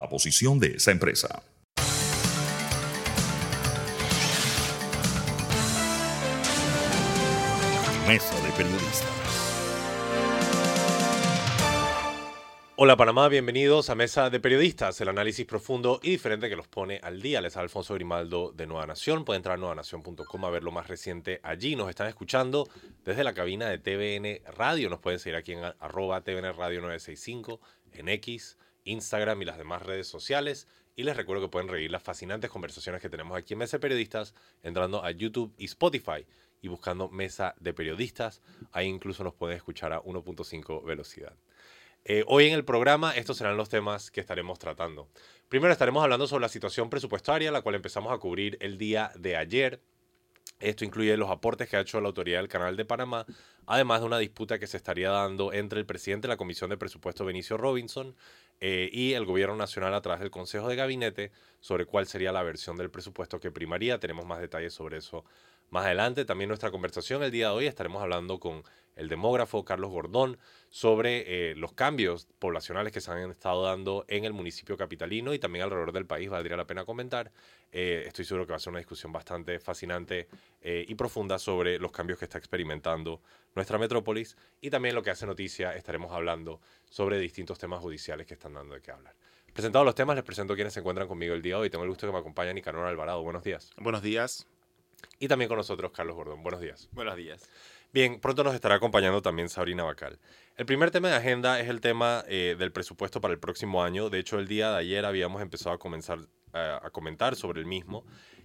la posición de esa empresa. Mesa de Periodistas. Hola Panamá, bienvenidos a Mesa de Periodistas, el análisis profundo y diferente que los pone al día. Les habla Alfonso Grimaldo de Nueva Nación. Pueden entrar a nuevanación.com a ver lo más reciente allí. Nos están escuchando desde la cabina de TVN Radio. Nos pueden seguir aquí en arroba TVN Radio 965, en X, Instagram y las demás redes sociales. Y les recuerdo que pueden reír las fascinantes conversaciones que tenemos aquí en Mesa de Periodistas entrando a YouTube y Spotify y buscando Mesa de Periodistas. Ahí incluso nos pueden escuchar a 1.5 velocidad. Eh, hoy en el programa estos serán los temas que estaremos tratando. Primero estaremos hablando sobre la situación presupuestaria, la cual empezamos a cubrir el día de ayer. Esto incluye los aportes que ha hecho la autoridad del Canal de Panamá, además de una disputa que se estaría dando entre el presidente de la Comisión de Presupuesto, Benicio Robinson, eh, y el Gobierno Nacional a través del Consejo de Gabinete sobre cuál sería la versión del presupuesto que primaría. Tenemos más detalles sobre eso más adelante. También nuestra conversación el día de hoy estaremos hablando con el demógrafo Carlos Gordón sobre eh, los cambios poblacionales que se han estado dando en el municipio capitalino y también alrededor del país, valdría la pena comentar. Eh, estoy seguro que va a ser una discusión bastante fascinante eh, y profunda sobre los cambios que está experimentando nuestra metrópolis y también lo que hace noticia estaremos hablando sobre distintos temas judiciales que están dando de qué hablar. Presentados los temas, les presento quienes se encuentran conmigo el día de hoy. Tengo el gusto que me acompaña Nicanor Alvarado. Buenos días. Buenos días. Y también con nosotros Carlos Gordón. Buenos días. Buenos días. Bien, pronto nos estará acompañando también Sabrina Bacal. El primer tema de agenda es el tema eh, del presupuesto para el próximo año. De hecho, el día de ayer habíamos empezado a comenzar eh, a comentar sobre el mismo.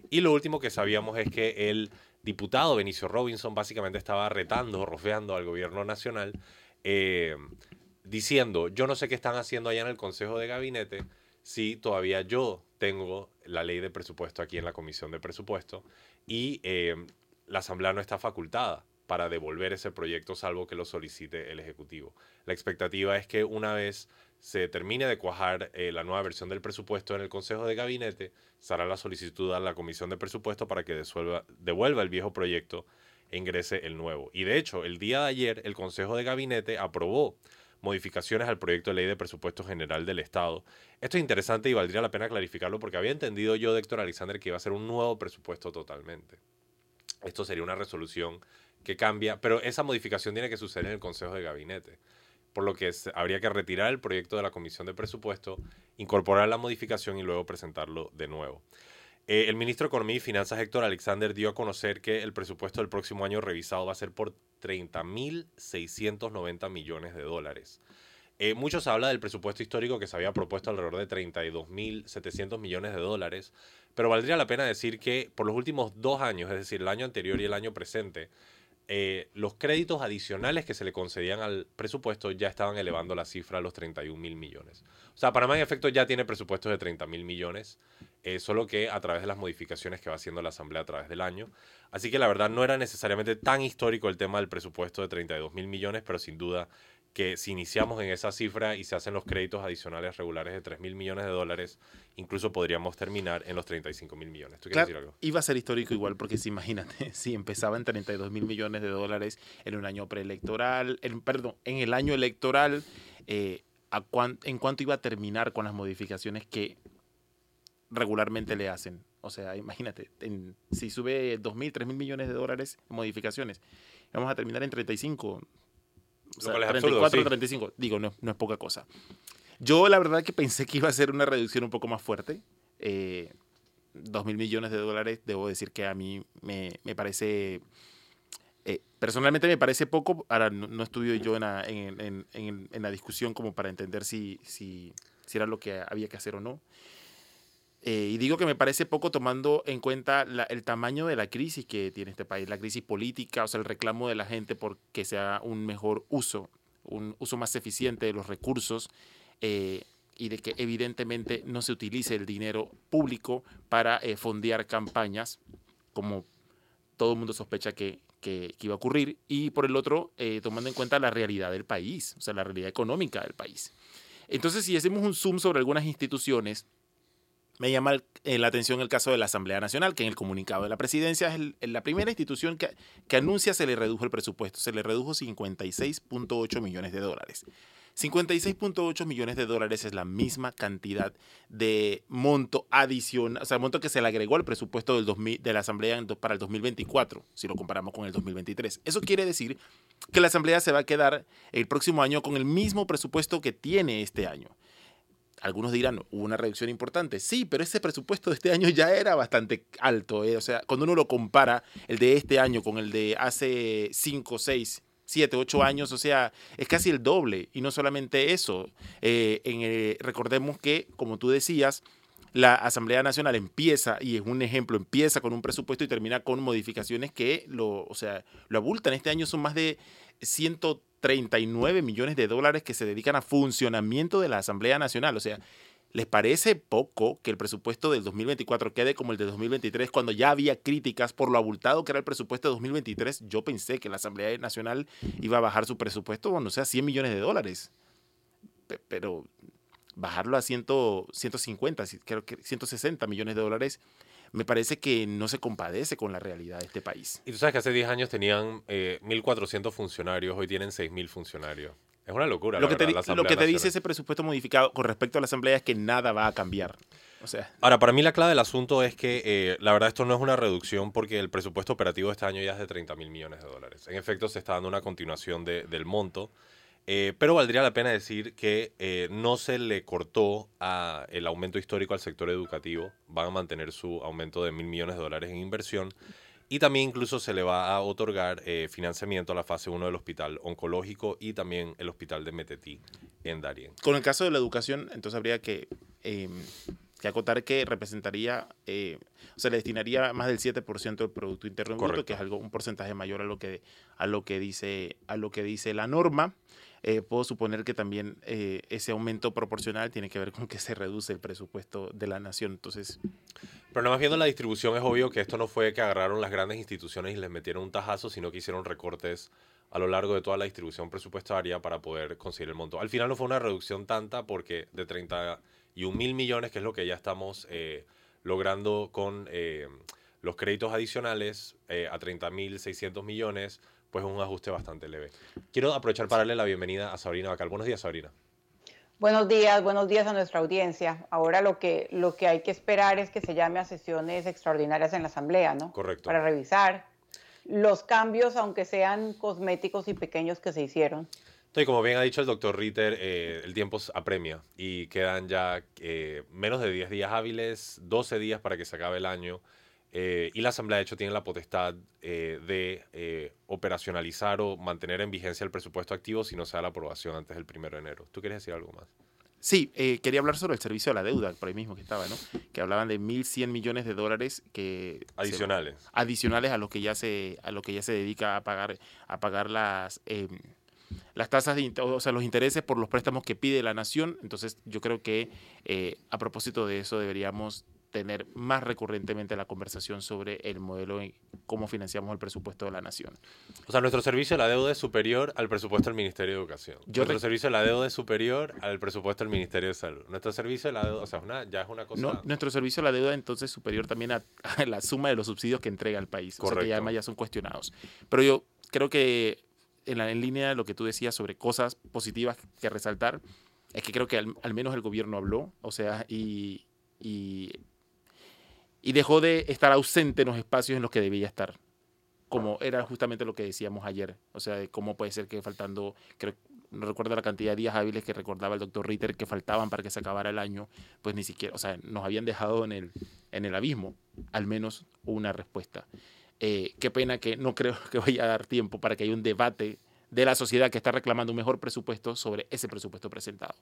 Y lo último que sabíamos es que el diputado Benicio Robinson básicamente estaba retando, rofeando al gobierno nacional, eh, diciendo, yo no sé qué están haciendo allá en el Consejo de Gabinete si todavía yo tengo la ley de presupuesto aquí en la Comisión de Presupuesto y la Asamblea no está facultada para devolver ese proyecto salvo que lo solicite el Ejecutivo. La expectativa es que una vez se termine de cuajar eh, la nueva versión del presupuesto en el Consejo de Gabinete, se hará la solicitud a la Comisión de Presupuesto para que devuelva el viejo proyecto e ingrese el nuevo. Y de hecho, el día de ayer el Consejo de Gabinete aprobó modificaciones al proyecto de ley de presupuesto general del Estado. Esto es interesante y valdría la pena clarificarlo porque había entendido yo Héctor Alexander que iba a ser un nuevo presupuesto totalmente. Esto sería una resolución que cambia, pero esa modificación tiene que suceder en el Consejo de Gabinete, por lo que habría que retirar el proyecto de la Comisión de Presupuesto, incorporar la modificación y luego presentarlo de nuevo. Eh, el ministro de Economía y Finanzas, Héctor Alexander, dio a conocer que el presupuesto del próximo año revisado va a ser por 30.690 millones de dólares. Eh, muchos habla del presupuesto histórico que se había propuesto alrededor de 32.700 millones de dólares, pero valdría la pena decir que por los últimos dos años, es decir, el año anterior y el año presente, eh, los créditos adicionales que se le concedían al presupuesto ya estaban elevando la cifra a los 31 mil millones. O sea, Panamá en efecto ya tiene presupuestos de 30 mil millones, eh, solo que a través de las modificaciones que va haciendo la Asamblea a través del año. Así que la verdad no era necesariamente tan histórico el tema del presupuesto de 32 mil millones, pero sin duda que si iniciamos en esa cifra y se hacen los créditos adicionales regulares de 3 mil millones de dólares, incluso podríamos terminar en los 35 mil millones. ¿Tú quieres decir algo? Iba a ser histórico igual, porque si imagínate, si empezaba en 32 mil millones de dólares en un año preelectoral, en, perdón, en el año electoral, eh, a ¿en cuánto iba a terminar con las modificaciones que regularmente le hacen? O sea, imagínate, si sube 2 mil, 3 mil millones de dólares en modificaciones, vamos a terminar en 35 o sea, 34, 35. Digo, no, no es poca cosa. Yo la verdad que pensé que iba a ser una reducción un poco más fuerte. Eh, 2 mil millones de dólares, debo decir que a mí me, me parece... Eh, personalmente me parece poco, ahora no, estudio yo en la, en, en, en la, discusión como para entender si, si, si, era lo que había que hacer o no. Eh, y digo que me parece poco tomando en cuenta la, el tamaño de la crisis que tiene este país, la crisis política, o sea, el reclamo de la gente por que sea un mejor uso, un uso más eficiente de los recursos eh, y de que evidentemente no se utilice el dinero público para eh, fondear campañas, como todo el mundo sospecha que, que, iba a ocurrir, y por el otro, tomando en cuenta la realidad del país, o sea, la realidad económica del país. Entonces, si hacemos un zoom sobre algunas instituciones, me llama eh, la atención el caso de la Asamblea Nacional, que en el comunicado de la presidencia es la primera institución que, que, anuncia se le redujo el presupuesto, se le redujo 56.8 millones de dólares. 56.8 millones de dólares es la misma cantidad de monto adicional, o sea, el monto que se le agregó al presupuesto del 2000, de la Asamblea para el 2024, si lo comparamos con el 2023. Eso quiere decir que la Asamblea se va a quedar el próximo año con el mismo presupuesto que tiene este año. Algunos dirán, hubo una reducción importante. Sí, pero ese presupuesto de este año ya era bastante alto. ¿eh? O sea, cuando uno lo compara el de este año con el de hace 5, 6, 7, 8 años, o sea, es casi el doble. Y no solamente eso. Eh, en recordemos que, como tú decías, la Asamblea Nacional empieza, y es un ejemplo, empieza con un presupuesto y termina con modificaciones que lo, o sea, lo abultan. Este año son más de 130 39 millones de dólares que se dedican a funcionamiento de la Asamblea Nacional. O sea, ¿les parece poco que el presupuesto del 2024 quede como el de 2023 cuando ya había críticas por lo abultado que era el presupuesto de 2023? Yo pensé que la Asamblea Nacional iba a bajar su presupuesto, bueno, o sea, 100 millones de dólares. Pero bajarlo a 100, 150, creo que 160 millones de dólares me parece que no se compadece con la realidad de este país. Y tú sabes que hace 10 años tenían 1.400 eh, funcionarios, hoy tienen 6.000 funcionarios. Es una locura. Lo que te, lo que te dice ese presupuesto modificado con respecto a la Asamblea es que nada va a cambiar. O sea. Ahora, para mí la clave del asunto es que eh, la verdad esto no es una reducción porque el presupuesto operativo de este año ya es de 30 mil millones de dólares. En efecto, se está dando una continuación del monto. Eh, pero valdría la pena decir que eh, no se le cortó a el aumento histórico al sector educativo. Van a mantener su aumento de mil millones de dólares en inversión. Y también incluso se le va a otorgar eh, financiamiento a la fase 1 del hospital oncológico y también el hospital de Metetí en Darien. Con el caso de la educación, entonces habría que, em, que acotar que representaría, o sea, le destinaría más del 7% del Producto Interno Bruto, que es algo, un porcentaje mayor a lo que, a lo que, dice, a lo que dice la norma. Eh, puedo suponer que también eh, ese aumento proporcional tiene que ver con que se reduce el presupuesto de la nación. Entonces. Pero nada más viendo la distribución, es obvio que esto no fue que agarraron las grandes instituciones y les metieron un tajazo, sino que hicieron recortes a lo largo de toda la distribución presupuestaria para poder conseguir el monto. Al final no fue una reducción tanta porque de 31 mil millones, que es lo que ya estamos eh, logrando con los créditos adicionales, a 30 mil 600 millones, pues un ajuste bastante leve. Quiero aprovechar para darle la bienvenida a Sabrina Bacal. Buenos días, Sabrina. Buenos días, buenos días a nuestra audiencia. Ahora lo que, lo que hay que esperar es que se llame a sesiones extraordinarias en la Asamblea, ¿no? Correcto. Para revisar los cambios, aunque sean cosméticos y pequeños que se hicieron. Y como bien ha dicho el doctor Ritter, eh, el tiempo apremia y quedan ya eh, menos de 10 días hábiles, 12 días para que se acabe el año. Eh, y la Asamblea, de hecho, tiene la potestad eh, de eh, operacionalizar o mantener en vigencia el presupuesto activo si no se da la aprobación antes del 1 de enero. ¿Tú quieres decir algo más? Sí, quería hablar sobre el servicio de la deuda, por ahí mismo que estaba, ¿no? Que hablaban de 1.100 millones de dólares que... Adicionales. adicionales a lo que ya se, a lo que ya se dedica a pagar, a pagar las... Em, las tasas, de, o sea, los intereses por los préstamos que pide la nación. Entonces, yo creo que a propósito de eso deberíamos tener más recurrentemente la conversación sobre el modelo y cómo financiamos el presupuesto de la nación. O sea, nuestro servicio de la deuda es superior al presupuesto del Ministerio de Educación. nuestro servicio de la deuda es superior al presupuesto del Ministerio de Salud. Nuestro servicio de la deuda, o sea, ya es una cosa... No, nuestro servicio de la deuda entonces es superior también a, la suma de los subsidios que entrega el país. Correcto. O sea, que ya además ya son cuestionados. Pero yo creo que en, la, en línea de lo que tú decías sobre cosas positivas que resaltar, es que creo que al, menos el gobierno habló, o sea, y, y y dejó de estar ausente en los espacios en los que debía estar, como era justamente lo que decíamos ayer, o sea, cómo puede ser que faltando, creo, no recuerdo la cantidad de días hábiles que recordaba el doctor Ritter que faltaban para que se acabara el año, pues ni siquiera, o sea, nos habían dejado en el, en el abismo, al menos una respuesta. Eh, qué pena que no creo que vaya a dar tiempo para que haya un debate de la sociedad que está reclamando un mejor presupuesto sobre ese presupuesto presentado.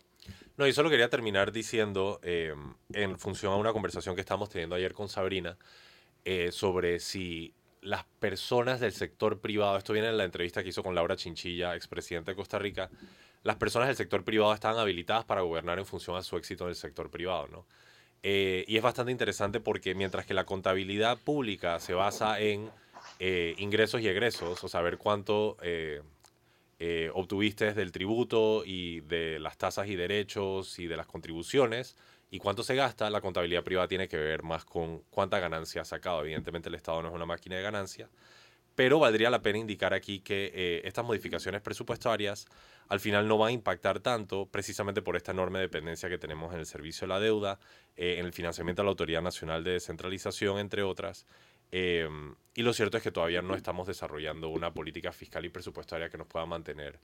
No, y solo quería terminar diciendo, eh, en función a una conversación que estamos teniendo ayer con Sabrina, eh, sobre si las personas del sector privado, esto viene en la entrevista que hizo con Laura Chinchilla, expresidenta de Costa Rica, las personas del sector privado están habilitadas para gobernar en función a su éxito en el sector privado, ¿no? Eh, y es bastante interesante porque mientras que la contabilidad pública se basa en ingresos y egresos, o saber cuánto eh, obtuviste del tributo y de las tasas y derechos y de las contribuciones y cuánto se gasta, la contabilidad privada tiene que ver más con cuánta ganancia ha sacado. Evidentemente el Estado no es una máquina de ganancia, pero valdría la pena indicar aquí que eh, estas modificaciones presupuestarias al final no va a impactar tanto precisamente por esta enorme dependencia que tenemos en el servicio de la deuda, eh, en el financiamiento de la Autoridad Nacional de Descentralización, entre otras. Em, y lo cierto es que todavía no estamos desarrollando una política fiscal y presupuestaria que nos pueda mantener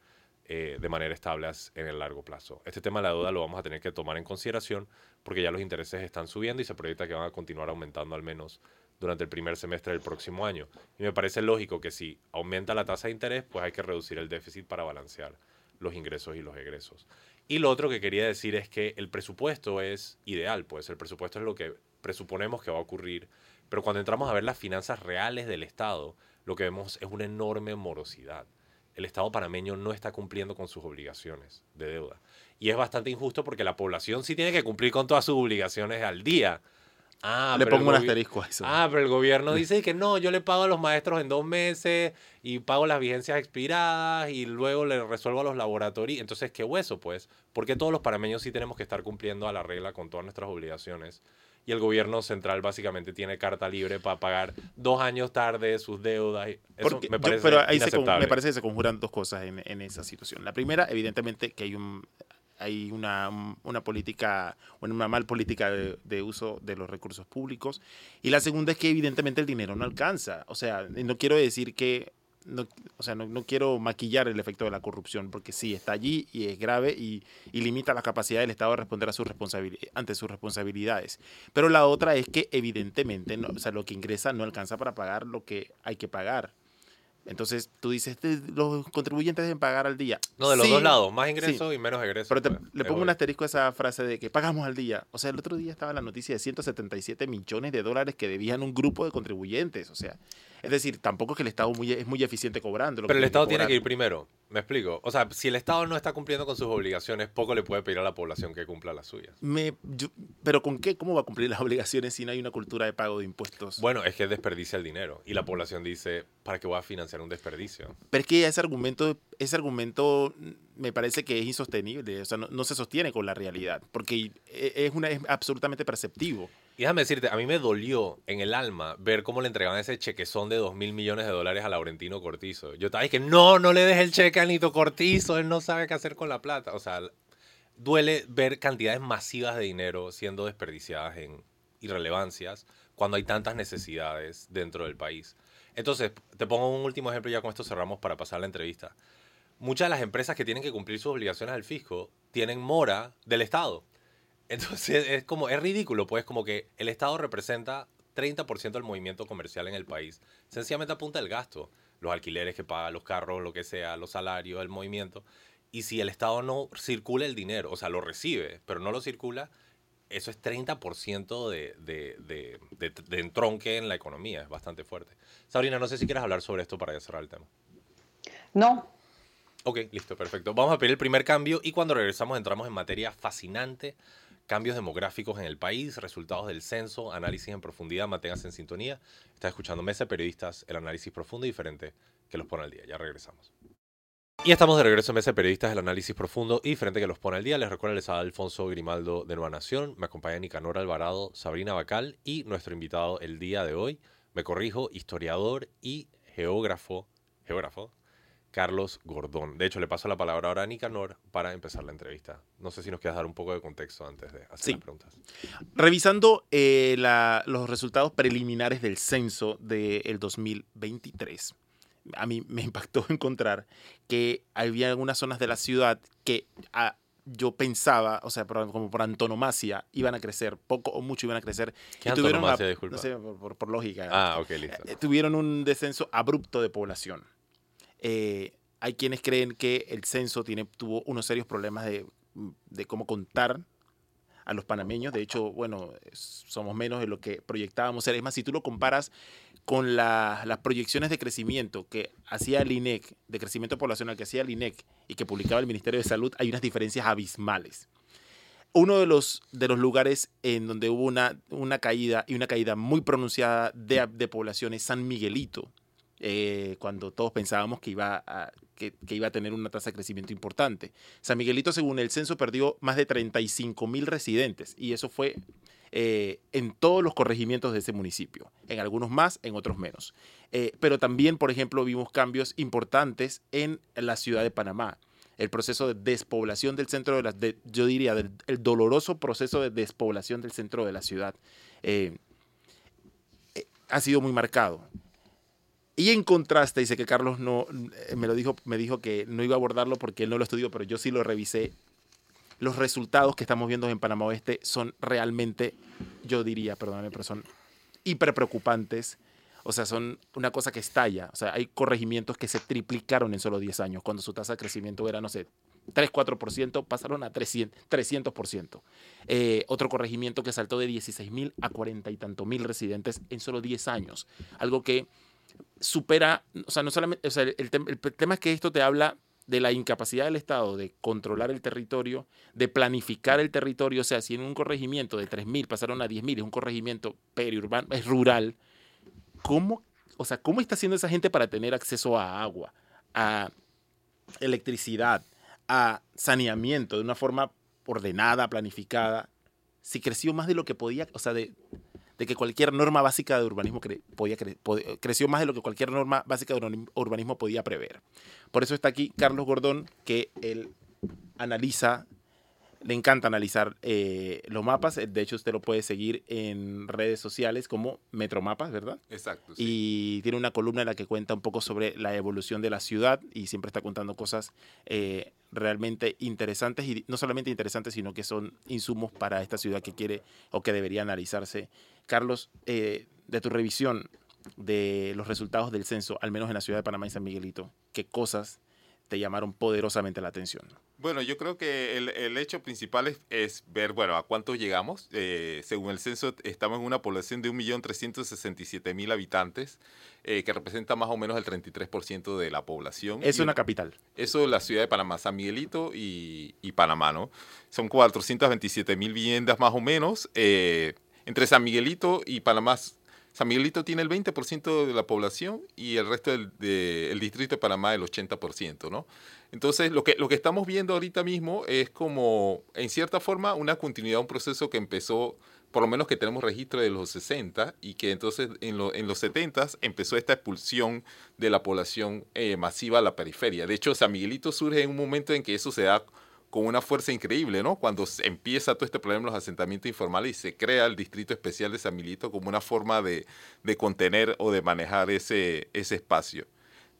eh, de manera estable en el largo plazo. Este tema de la deuda lo vamos a tener que tomar en consideración porque ya los intereses están subiendo y se proyecta que van a continuar aumentando al menos durante el primer semestre del próximo año. Y me parece lógico que si aumenta la tasa de interés, pues hay que reducir el déficit para balancear los ingresos y los egresos. Y lo otro que quería decir es que el presupuesto es ideal, pues el presupuesto es lo que presuponemos que va a ocurrir, pero cuando entramos a ver las finanzas reales del Estado, lo que vemos es una enorme morosidad. El Estado panameño no está cumpliendo con sus obligaciones de deuda. Y es bastante injusto porque la población sí tiene que cumplir con todas sus obligaciones al día. Ah, le pongo un asterisco a eso. Ah, pero el gobierno dice que no, yo le pago a los maestros en dos meses y pago las vigencias expiradas y luego le resuelvo a los laboratorios. Entonces, qué hueso, pues. Porque todos los panameños sí tenemos que estar cumpliendo a la regla con todas nuestras obligaciones? Y el gobierno central básicamente tiene carta libre para pagar dos años tarde sus deudas. Eso me parece pero ahí me parece que se conjuran dos cosas en, en esa situación. La primera, evidentemente, que hay un hay una, una política, una mal política de, uso de los recursos públicos. Y la segunda es que evidentemente el dinero no alcanza. O sea, no quiero decir que, no, o sea, no, quiero maquillar el efecto de la corrupción, porque sí, está allí y es grave y, limita la capacidad del Estado de responder a sus ante sus responsabilidades. Pero la otra es que evidentemente, o sea, lo que ingresa no alcanza para pagar lo que hay que pagar. Entonces tú dices, los contribuyentes deben pagar al día. No, de los dos lados, más ingresos y menos egresos. Pero pues, le pongo un asterisco a esa frase de que pagamos al día. O sea, el otro día estaba la noticia de 177 millones de dólares que debían un grupo de contribuyentes. O sea, es decir, tampoco es que el Estado muy, es muy eficiente cobrando. Pero el Estado tiene que ir primero. Me explico. O sea, si el Estado no está cumpliendo con sus obligaciones, poco le puede pedir a la población que cumpla las suyas. Me, pero ¿con qué? ¿Cómo va a cumplir las obligaciones si no hay una cultura de pago de impuestos? Bueno, es que desperdicia el dinero. Y la población dice, ¿para qué voy a financiar un desperdicio? Pero es que ese argumento, ese argumento me parece que es insostenible. O sea, no, se sostiene con la realidad. Porque e, es, una, es absolutamente perceptivo. Y déjame decirte, a mí me dolió en el alma ver cómo le entregaban ese chequezón de 2 mil millones de dólares a Laurentino Cortizo. Yo estaba que no, no le des el cheque a Nito Cortizo, él no sabe qué hacer con la plata. O sea, duele ver cantidades masivas de dinero siendo desperdiciadas en irrelevancias cuando hay tantas necesidades dentro del país. Entonces, te pongo un último ejemplo, ya con esto cerramos para pasar la entrevista. Muchas de las empresas que tienen que cumplir sus obligaciones al fisco tienen mora del Estado. Entonces es como, es ridículo, pues como que el Estado representa 30% del movimiento comercial en el país. Sencillamente apunta el gasto, los alquileres que paga, los carros, lo que sea, los salarios, el movimiento. Y si el Estado no circula el dinero, o sea, lo recibe, pero no lo circula, eso es 30% de, de, de, de, de entronque en la economía, es bastante fuerte. Sabrina, no sé si quieres hablar sobre esto para ya cerrar el tema. No. Ok, listo, perfecto. Vamos a pedir el primer cambio y cuando regresamos entramos en materia fascinante cambios demográficos en el país, resultados del censo, análisis en profundidad, manténgase en sintonía. Está escuchando Mesa Periodistas, el análisis profundo y diferente que los pone al día. Ya regresamos. Y estamos de regreso en Mesa Periodistas, el análisis profundo y diferente que los pone al día. Les recuerdo, les habla Alfonso Grimaldo de Nueva Nación. Me acompaña Nicanor Alvarado, Sabrina Bacal y nuestro invitado el día de hoy, me corrijo, historiador y geógrafo, geógrafo Carlos Gordón. De hecho, le paso la palabra ahora a Nicanor para empezar la entrevista. No sé si nos quieres dar un poco de contexto antes de hacer las preguntas. Revisando eh, los resultados preliminares del censo del 2023, a mí me impactó encontrar que había algunas zonas de la ciudad que ah, yo pensaba, o sea, como por antonomasia, iban a crecer, poco o mucho iban a crecer. ¿Qué antonomasia, disculpa? No sé, por, lógica. Ah, ok, listo. Eh, tuvieron un descenso abrupto de población. Eh, hay quienes creen que el censo tiene, tuvo unos serios problemas de, cómo contar a los panameños. De hecho, bueno, somos menos de lo que proyectábamos ser. Es más, si tú lo comparas con las proyecciones de crecimiento que hacía el INEC, de crecimiento poblacional que hacía el INEC y que publicaba el Ministerio de Salud, hay unas diferencias abismales. Uno de los, lugares en donde hubo una, una caída y una caída muy pronunciada de, de población es San Miguelito, eh, cuando todos pensábamos que iba, a, que, iba a tener una tasa de crecimiento importante. San Miguelito, según el censo, perdió más de 35 mil residentes y eso fue eh, en todos los corregimientos de ese municipio, en algunos más, en otros menos. Eh, pero también, por ejemplo, vimos cambios importantes en la ciudad de Panamá. el proceso de despoblación del centro de la, de, yo diría, el doloroso proceso de despoblación del centro de la ciudad, ha sido muy marcado. Y en contraste, dice que Carlos no, eh, me lo dijo, me dijo que no iba a abordarlo porque él no lo estudió, pero yo sí lo revisé. Los resultados que estamos viendo en Panamá Oeste son realmente, yo diría, perdóname, pero son hiper preocupantes. O sea, son una cosa que estalla. O sea, hay corregimientos que se triplicaron en solo 10 años. Cuando su tasa de crecimiento era, no sé, 3, 4%, pasaron a 300%. 300%. Eh, otro corregimiento que saltó de 16 mil a 40 y tanto mil residentes en solo 10 años. Algo que supera, o sea, no solamente, o sea, el, el tema es que esto te habla de la incapacidad del Estado de controlar el territorio, de planificar el territorio, o sea, si en un corregimiento de 3.000 pasaron a 10.000, es un corregimiento periurbano, es rural, ¿cómo, o sea, ¿cómo está haciendo esa gente para tener acceso a agua, a electricidad, a saneamiento de una forma ordenada, planificada? Si creció más de lo que podía, o sea, de, de que cualquier norma básica de urbanismo cre podía cre creció más de lo que cualquier norma básica de urbanismo podía prever. Por eso está aquí Carlos Gordón, que él analiza, le encanta analizar eh, los mapas. De hecho, usted lo puede seguir en redes sociales como Metromapas, ¿verdad? Exacto. Sí. Y tiene una columna en la que cuenta un poco sobre la evolución de la ciudad y siempre está contando cosas eh, realmente interesantes y no solamente interesantes, sino que son insumos para esta ciudad que quiere o que debería analizarse. Carlos, eh, de tu revisión de los resultados del censo, al menos en la ciudad de Panamá y San Miguelito, ¿qué cosas te llamaron poderosamente la atención? Bueno, yo creo que el, el hecho principal es, es, ver, bueno, a cuántos llegamos. Eh, según el censo, estamos en una población de 1.367.000 habitantes, eh, que representa más o menos el 33% de la población. Es una capital. Eso es la ciudad de Panamá, San Miguelito y, y Panamá, ¿no? Son 427.000 viviendas más o menos. Eh, entre San Miguelito y Panamá San Miguelito tiene el 20% de la población y el resto del de, el distrito de Panamá el 80%, ¿no? Entonces, lo que, lo que estamos viendo ahorita mismo es como, en cierta forma, una continuidad, un proceso que empezó, por lo menos que tenemos registro de los 60 y que entonces en, lo, en los 70 empezó esta expulsión de la población eh, masiva a la periferia. De hecho, San Miguelito surge en un momento en que eso se da con una fuerza increíble, ¿no? Cuando empieza todo este problema de los asentamientos informales y se crea el Distrito Especial de San Miguelito como una forma de, de contener o de manejar ese, ese espacio.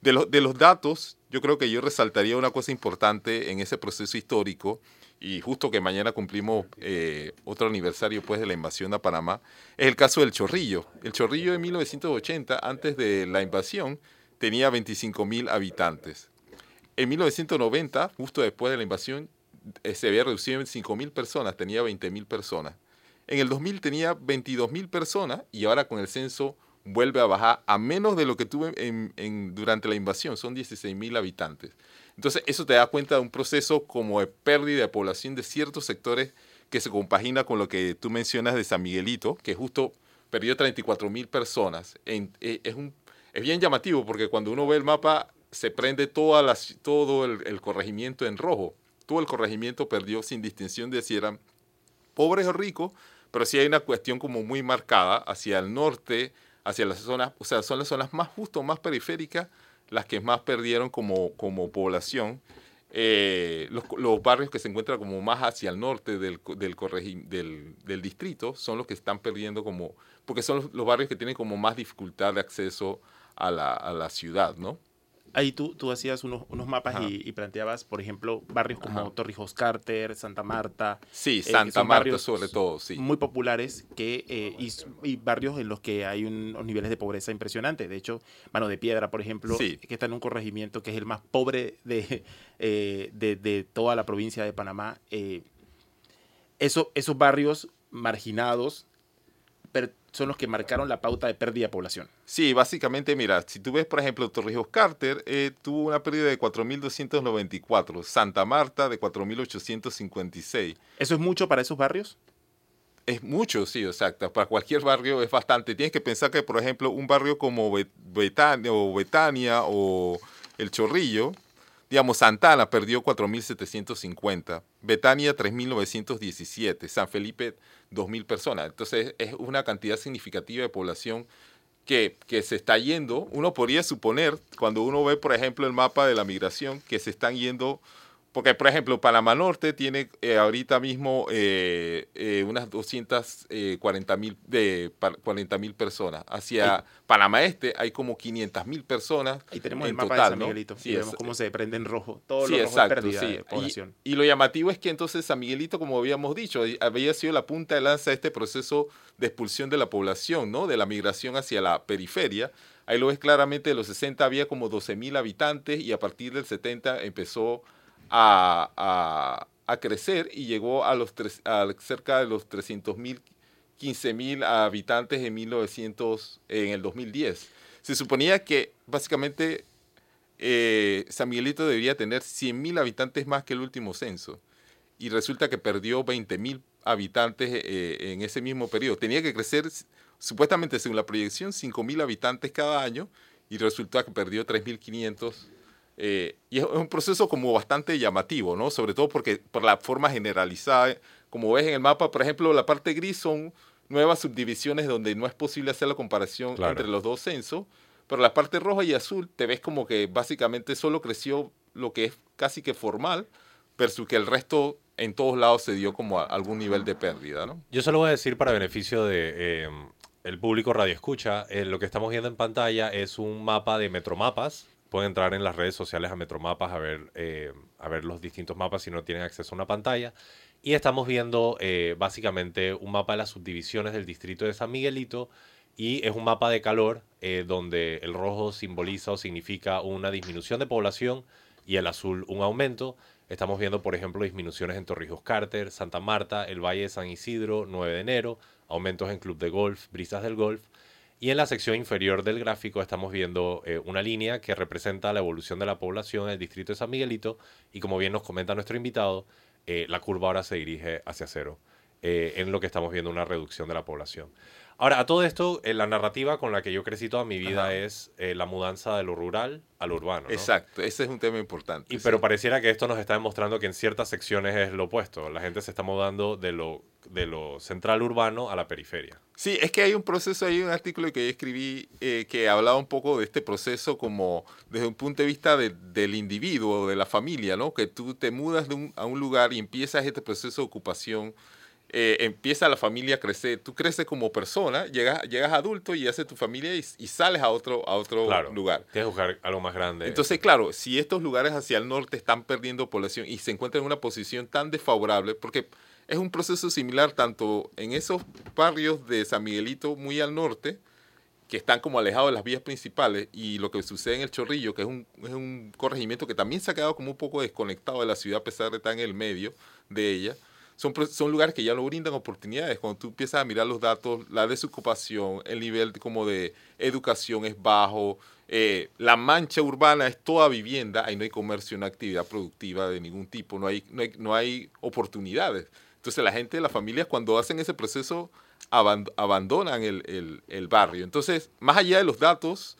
De, lo, de los datos, yo creo que yo resaltaría una cosa importante en ese proceso histórico, y justo que mañana cumplimos eh, otro aniversario pues, de la invasión a Panamá, es el caso del Chorrillo. El Chorrillo de 1980, antes de la invasión, tenía 25 mil habitantes. En 1990, justo después de la invasión, se había reducido en 5.000 personas, tenía 20.000 personas. En el 2000 tenía 22.000 personas y ahora con el censo vuelve a bajar a menos de lo que tuve en, durante la invasión, son 16.000 habitantes. Entonces eso te da cuenta de un proceso como de pérdida de población de ciertos sectores que se compagina con lo que tú mencionas de San Miguelito, que justo perdió 34.000 personas. En, eh, es, un, es bien llamativo porque cuando uno ve el mapa se prende toda la, todo el corregimiento en rojo todo el corregimiento perdió sin distinción de si eran pobres o ricos, pero sí hay una cuestión como muy marcada hacia el norte, hacia las zonas, o sea, son las zonas más justo, más periféricas, las que más perdieron como, como población. Eh, los, barrios que se encuentran como más hacia el norte del, del, del, del, distrito son los que están perdiendo como, porque son los, los barrios que tienen como más dificultad de acceso a la, a la ciudad, ¿no? Ahí tú, tú hacías unos, unos mapas y, y, planteabas, por ejemplo, barrios como Ajá. Torrijos Carter, Santa Marta. Sí, Santa eh, Marta sobre todo, sí. Muy populares que, eh, y, y, barrios en los que hay unos niveles de pobreza impresionantes. De hecho, Mano de Piedra, por ejemplo, sí. que está en un corregimiento que es el más pobre de, eh, de, de toda la provincia de Panamá. Eso, esos barrios marginados son los que marcaron la pauta de pérdida de población. Sí, básicamente, mira, si tú ves, por ejemplo, Torrijos Carter eh, tuvo una pérdida de 4.294, Santa Marta de 4.856. ¿Eso es mucho para esos barrios? Es mucho, sí, exacto. Para cualquier barrio es bastante. Tienes que pensar que, por ejemplo, un barrio como Betania o, Betania o El Chorrillo, digamos, Santana perdió 4.750, Betania 3.917, San Felipe 2.000 personas. Entonces es una cantidad significativa de población que, que, se está yendo. Uno podría suponer, cuando uno ve, por ejemplo, el mapa de la migración, que se están yendo Porque, por ejemplo, Panamá Norte tiene eh, ahorita mismo eh, eh, unas 240 mil de 40 mil personas. Hacia Panamá Este hay como 500 mil personas. Ahí tenemos el mapa total, de San ¿no? Miguelito. Sí, y vemos cómo se prende en rojo. Todo Sí, lo rojo exacto, pérdida de población. Y, y lo llamativo es que entonces San Miguelito, como habíamos dicho, había sido la punta de lanza de este proceso de expulsión de la población, ¿no? De la migración hacia la periferia. Ahí lo ves claramente, de los 60 había como 12.000 habitantes y a partir del 70 empezó a, a- a crecer y llegó a, los tres- a cerca de los 300.000, 15.000 habitantes en, 1900, en el 2010. Se suponía que básicamente eh, San Miguelito debería tener 100.000 habitantes más que el último censo. Y resulta que perdió 20.000 habitantes eh, en ese mismo periodo. Tenía que crecer, supuestamente según la proyección, 5.000 habitantes cada año y resulta que perdió 3.500. eh, y es un proceso como bastante llamativo, ¿no? Sobre todo porque por la forma generalizada, como ves en el mapa, por ejemplo, la parte gris son nuevas subdivisiones donde no es posible hacer la comparación Claro. entre los dos censos, pero la parte roja y azul te ves como que básicamente solo creció lo que es casi que formal, versus que el resto en todos lados se dio como a- algún nivel de pérdida, ¿no? Yo solo voy a decir para beneficio de eh, el público radio escucha, eh, lo que estamos viendo en pantalla es un mapa de Metromapas. Pueden entrar en las redes sociales a Metromapas a ver, eh, a ver los distintos mapas si no tienen acceso a una pantalla. Y estamos viendo eh, básicamente un mapa de las subdivisiones del distrito de San Miguelito y es un mapa de calor eh, donde el rojo simboliza o significa una disminución de población y el azul un aumento. Estamos viendo, por ejemplo, disminuciones en Torrijos Carter, Santa Marta, el Valle de San Isidro, 9 de enero, aumentos en Club de Golf, Brisas del Golf. Y en la sección inferior del gráfico estamos viendo eh, una línea que representa la evolución de la población en el distrito de San Miguelito y como bien nos comenta nuestro invitado, eh, la curva ahora se dirige hacia cero, eh, en lo que estamos viendo una reducción de la población. Ahora, a todo esto, eh, la narrativa con la que yo crecí toda mi vida Ajá. es eh, la mudanza de lo rural a lo urbano. ¿no? Exacto, ese es un tema importante. Y, sí. pero pareciera que esto nos está demostrando que en ciertas secciones es lo opuesto. La gente se está mudando de lo, de lo central urbano a la periferia. Sí, es que hay un proceso, hay un artículo que yo escribí eh, que hablaba un poco de este proceso como desde un punto de vista de- del individuo, de la familia, ¿no? Que tú te mudas de un- a un lugar y empiezas este proceso de ocupación, eh, empieza la familia a crecer, tú creces como persona, llegas, llegas adulto y haces tu familia y, y sales a otro, a otro Claro. lugar. Tienes que buscar algo más grande. Entonces, claro, si estos lugares hacia el norte están perdiendo población y se encuentran en una posición tan desfavorable, porque es un proceso similar tanto en esos barrios de San Miguelito muy al norte, que están como alejados de las vías principales, y lo que sucede en el Chorrillo, que es un, es un corregimiento que también se ha quedado como un poco desconectado de la ciudad a pesar de estar en el medio de ella. Son, son lugares que ya no brindan oportunidades. Cuando tú empiezas a mirar los datos, la desocupación, el nivel como de educación es bajo, eh, la mancha urbana es toda vivienda, ahí no hay comercio, no hay actividad productiva de ningún tipo, no hay, no hay, no hay oportunidades. Entonces la gente, las familias, cuando hacen ese proceso, aband- abandonan el, el- el barrio. Entonces, más allá de los datos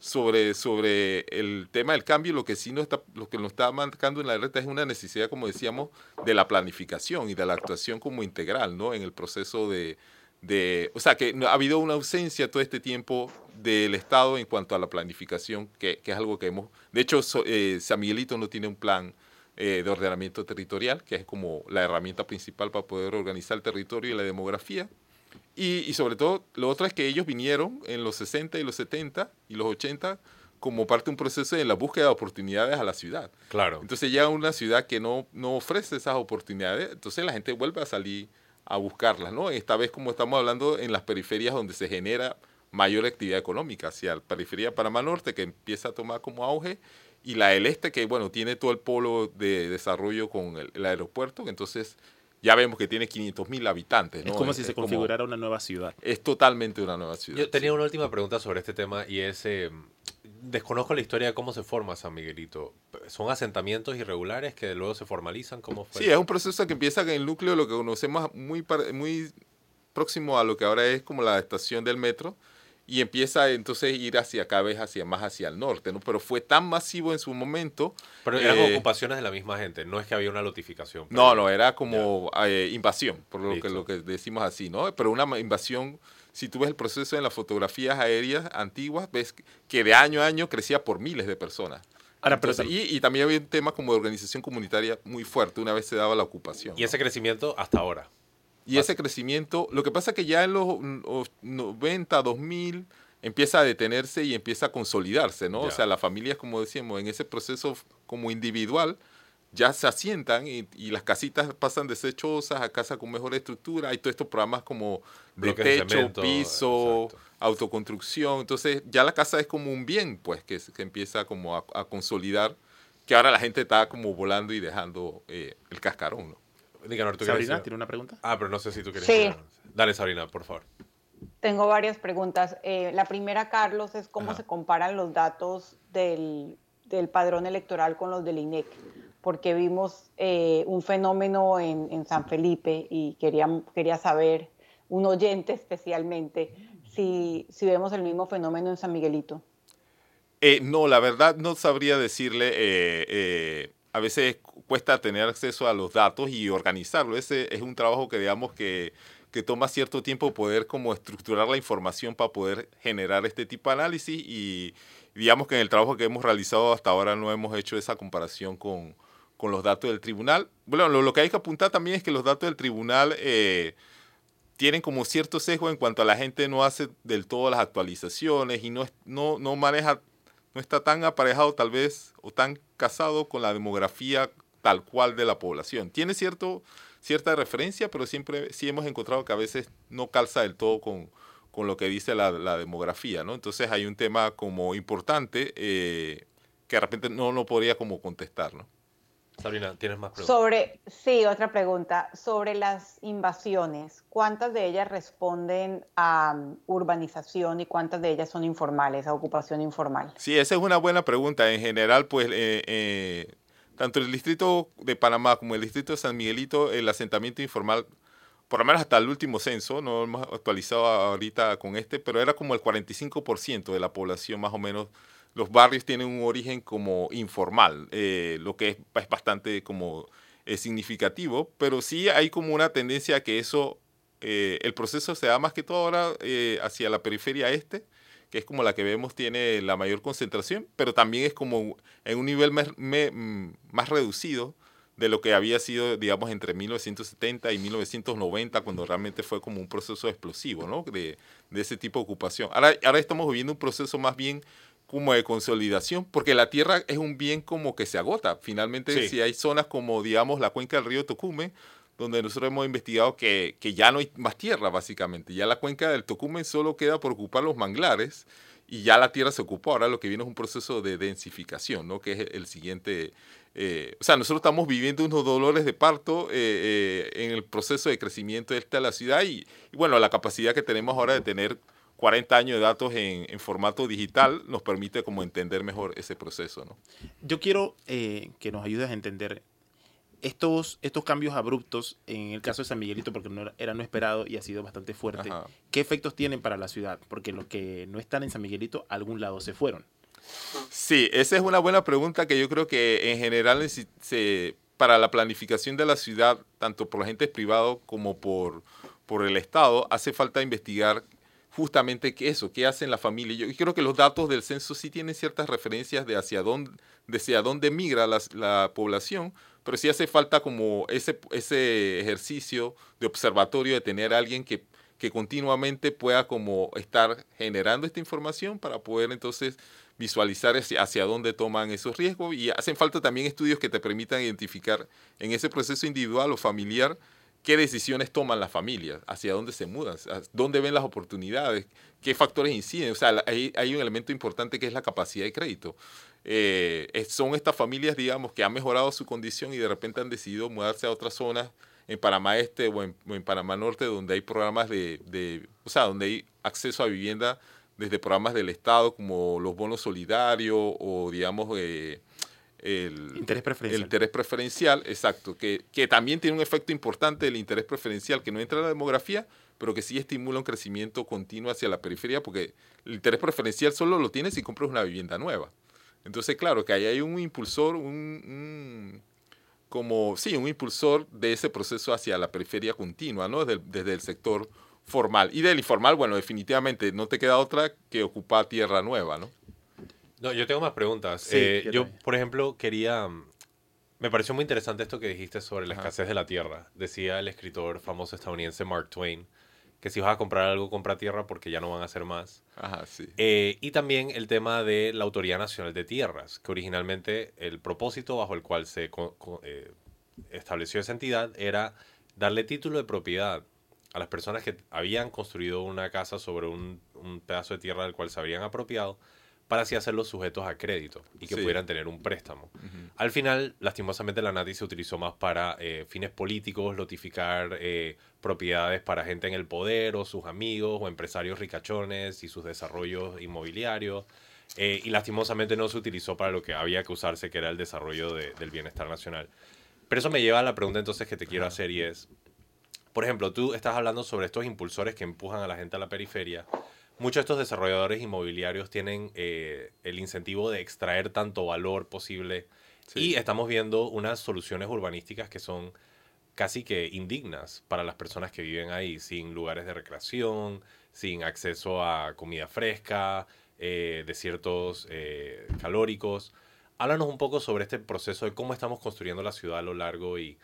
sobre, sobre el tema del cambio, lo que sí nos está, lo que nos está marcando en la alerta es una necesidad, como decíamos, de la planificación y de la actuación como integral, ¿no? En el proceso de, de o sea, que ha habido una ausencia todo este tiempo del Estado en cuanto a la planificación, que, que es algo que hemos, de hecho, so- eh, San Miguelito no tiene un plan eh, de ordenamiento territorial, que es como la herramienta principal para poder organizar el territorio y la demografía. Y, y sobre todo, lo otro es que ellos vinieron en los 60 y los 70 y los 80 como parte de un proceso de la búsqueda de oportunidades a la ciudad. Claro. Entonces llega una ciudad que no, no ofrece esas oportunidades, entonces la gente vuelve a salir a buscarlas, ¿no? Esta vez como estamos hablando en las periferias donde se genera mayor actividad económica, hacia la periferia de Panamá Norte que empieza a tomar como auge y la del Este que, bueno, tiene todo el polo de desarrollo con el, el aeropuerto, entonces ya vemos que tiene 500 mil habitantes, ¿no? Es como si se como- configurara una nueva ciudad. es totalmente una nueva ciudad. Yo tenía sí. una última pregunta sobre este tema y es, eh, desconozco la historia de cómo se forma San Miguelito. ¿Son asentamientos irregulares que luego se formalizan? ¿Cómo fue? Sí, es un proceso que empieza en el núcleo, lo que conocemos muy, muy próximo a lo que ahora es como la estación del metro, y empieza entonces a ir hacia cada vez hacia más hacia el norte, ¿no? Pero fue tan masivo en su momento. Pero eran eh, ocupaciones de la misma gente, no es que había una notificación. No, no, era como eh, invasión, por lo que, lo que decimos así, ¿no? Pero una invasión, si tú ves el proceso en las fotografías aéreas antiguas, ves que de año a año crecía por miles de personas. Ahora, pero Entonces, y, y también había un tema como de organización comunitaria muy fuerte una vez se daba la ocupación. Y ese crecimiento hasta ahora. Y ese crecimiento, lo que pasa es que ya en los mm, os- 90, 2000, empieza a detenerse y empieza a consolidarse, ¿no? O sea, las familias, como decíamos, en ese proceso como individual, ya se asientan y, y las casitas pasan de ser chozas a casas con mejor estructura. Hay todos estos programas como de techo, cemento, piso, exacto. autoconstrucción. Entonces, ya la casa es como un bien, pues, que, se- que empieza como a, a consolidar, que ahora la gente está como volando y dejando eh, el cascarón, ¿no? Díganos, ¿tú Sabrina? ¿tiene una pregunta? Ah, pero no sé si tú quieres Sí. Dale, Sabrina, por favor. Tengo varias preguntas. Eh, la primera, Carlos, es cómo Ajá. se comparan los datos del, del padrón electoral con los del INEC, porque vimos eh, un fenómeno en, en San Felipe y quería, quería saber, un oyente especialmente, si, si vemos el mismo fenómeno en San Miguelito. Eh, no, la verdad no sabría decirle. eh, eh, a veces cuesta tener acceso a los datos y organizarlo. Ese es un trabajo que digamos que, que toma cierto tiempo poder como estructurar la información para poder generar este tipo de análisis y digamos que en el trabajo que hemos realizado hasta ahora no hemos hecho esa comparación con, con los datos del tribunal. Bueno, lo, lo que hay que apuntar también es que los datos del tribunal eh, tienen como cierto sesgo en cuanto a la gente no hace del todo las actualizaciones y no, no, no maneja, no está tan aparejado tal vez o tan casado con la demografía tal cual de la población. Tiene cierto, cierta referencia, pero siempre sí hemos encontrado que a veces no calza del todo con, con lo que dice la, la demografía, ¿no? Entonces hay un tema como importante eh, que de repente no, no podría como contestar, ¿no? Sabrina, ¿tienes más preguntas? Sobre, sí, otra pregunta. Sobre las invasiones, ¿cuántas de ellas responden a um, urbanización y cuántas de ellas son informales, a ocupación informal? Sí, esa es una buena pregunta. En general, pues, eh, eh, tanto el distrito de Panamá como el distrito de San Miguelito, el asentamiento informal, por lo menos hasta el último censo, no hemos actualizado ahorita con este, pero era como el 45% de la población más o menos. Los barrios tienen un origen como informal, eh, lo que es, es bastante como eh, significativo, pero sí hay como una tendencia a que eso, eh, el proceso se da más que todo ahora eh, hacia la periferia este, que es como la que vemos tiene la mayor concentración, pero también es como en un nivel más, me- mm, más reducido de lo que había sido, digamos, entre 1970 y 1990, cuando realmente fue como un proceso explosivo, ¿no? De, de ese tipo de ocupación. Ahora, ahora estamos viviendo un proceso más bien como de consolidación, porque la tierra es un bien como que se agota. Finalmente, Sí. si hay zonas como, digamos, la cuenca del río Tocumen, donde nosotros hemos investigado que, que ya no hay más tierra, básicamente. Ya la cuenca del Tocumen solo queda por ocupar los manglares y ya la tierra se ocupó. Ahora lo que viene es un proceso de densificación, ¿no? Que es el siguiente... eh, o sea, nosotros estamos viviendo unos dolores de parto eh, eh, en el proceso de crecimiento de esta la ciudad y, y, bueno, la capacidad que tenemos ahora de tener 40 años de datos en, en formato digital nos permite como entender mejor ese proceso, ¿no? Yo quiero que nos ayudes a entender estos, estos cambios abruptos en el caso de San Miguelito, porque no era, era no esperado y ha sido bastante fuerte. Ajá. ¿Qué efectos tienen para la ciudad? Porque los que no están en San Miguelito, a algún lado se fueron. Sí, esa es una buena pregunta que yo creo que en general necesi- se- para la planificación de la ciudad, tanto por agentes privados como por, por el Estado, hace falta investigar justamente qué eso, qué hacen la familia. Yo creo que los datos del censo sí tienen ciertas referencias de hacia dónde, de hacia dónde migra la, la población, pero sí hace falta como ese, ese ejercicio de observatorio de tener a alguien que, que continuamente pueda como estar generando esta información para poder entonces visualizar hacia, hacia dónde toman esos riesgos y hacen falta también estudios que te permitan identificar en ese proceso individual o familiar qué decisiones toman las familias, hacia dónde se mudan, dónde ven las oportunidades, qué factores inciden. O sea, hay, hay un elemento importante que es la capacidad de crédito. Eh, son estas familias, digamos, que han mejorado su condición y de repente han decidido mudarse a otras zonas en Panamá Este o en, en Panamá Norte, donde hay programas de, de- o sea, donde hay acceso a vivienda desde programas del Estado como los bonos solidarios o, digamos, eh, el, Interés preferencial. el interés preferencial, exacto, que, que también tiene un efecto importante el interés preferencial, que no entra en la demografía, pero que sí estimula un crecimiento continuo hacia la periferia, porque el interés preferencial solo lo tienes si compras una vivienda nueva. Entonces, claro, que ahí hay un impulsor, un, un- como, sí, un impulsor de ese proceso hacia la periferia continua, ¿no? Desde, el- desde el sector formal. Y del informal, bueno, definitivamente no te queda otra que ocupar tierra nueva, ¿no? No, yo tengo más preguntas. Sí, Eh, yo también. por ejemplo, quería... mm, Me pareció muy interesante esto que dijiste sobre la Ajá. escasez de la tierra. Decía el escritor famoso estadounidense Mark Twain que si vas a comprar algo, compra tierra porque ya no van a hacer más. Ajá, sí. Eh, y también el tema de la Autoridad Nacional de Tierras, que originalmente el propósito bajo el cual se eh, estableció esa entidad era darle título de propiedad a las personas que habían construido una casa sobre un, un pedazo de tierra del cual se habrían apropiado para así hacerlos sujetos a crédito y que Sí. pudieran tener un préstamo. Al final, lastimosamente, la NATI se utilizó más para eh, fines políticos, notificar eh, propiedades para gente en el poder o sus amigos o empresarios ricachones y sus desarrollos inmobiliarios. Eh, y lastimosamente no se utilizó para lo que había que usarse, que era el desarrollo de- del bienestar nacional. Pero eso me lleva a la pregunta entonces que te quiero hacer y es, por ejemplo, tú estás hablando sobre estos impulsores que empujan a la gente a la periferia. Muchos de estos desarrolladores inmobiliarios tienen eh, el incentivo de extraer tanto valor posible Sí. y estamos viendo unas soluciones urbanísticas que son casi que indignas para las personas que viven ahí, sin lugares de recreación, sin acceso a comida fresca, eh, desiertos eh, calóricos. Háblanos un poco sobre este proceso de cómo estamos construyendo la ciudad a lo largo y,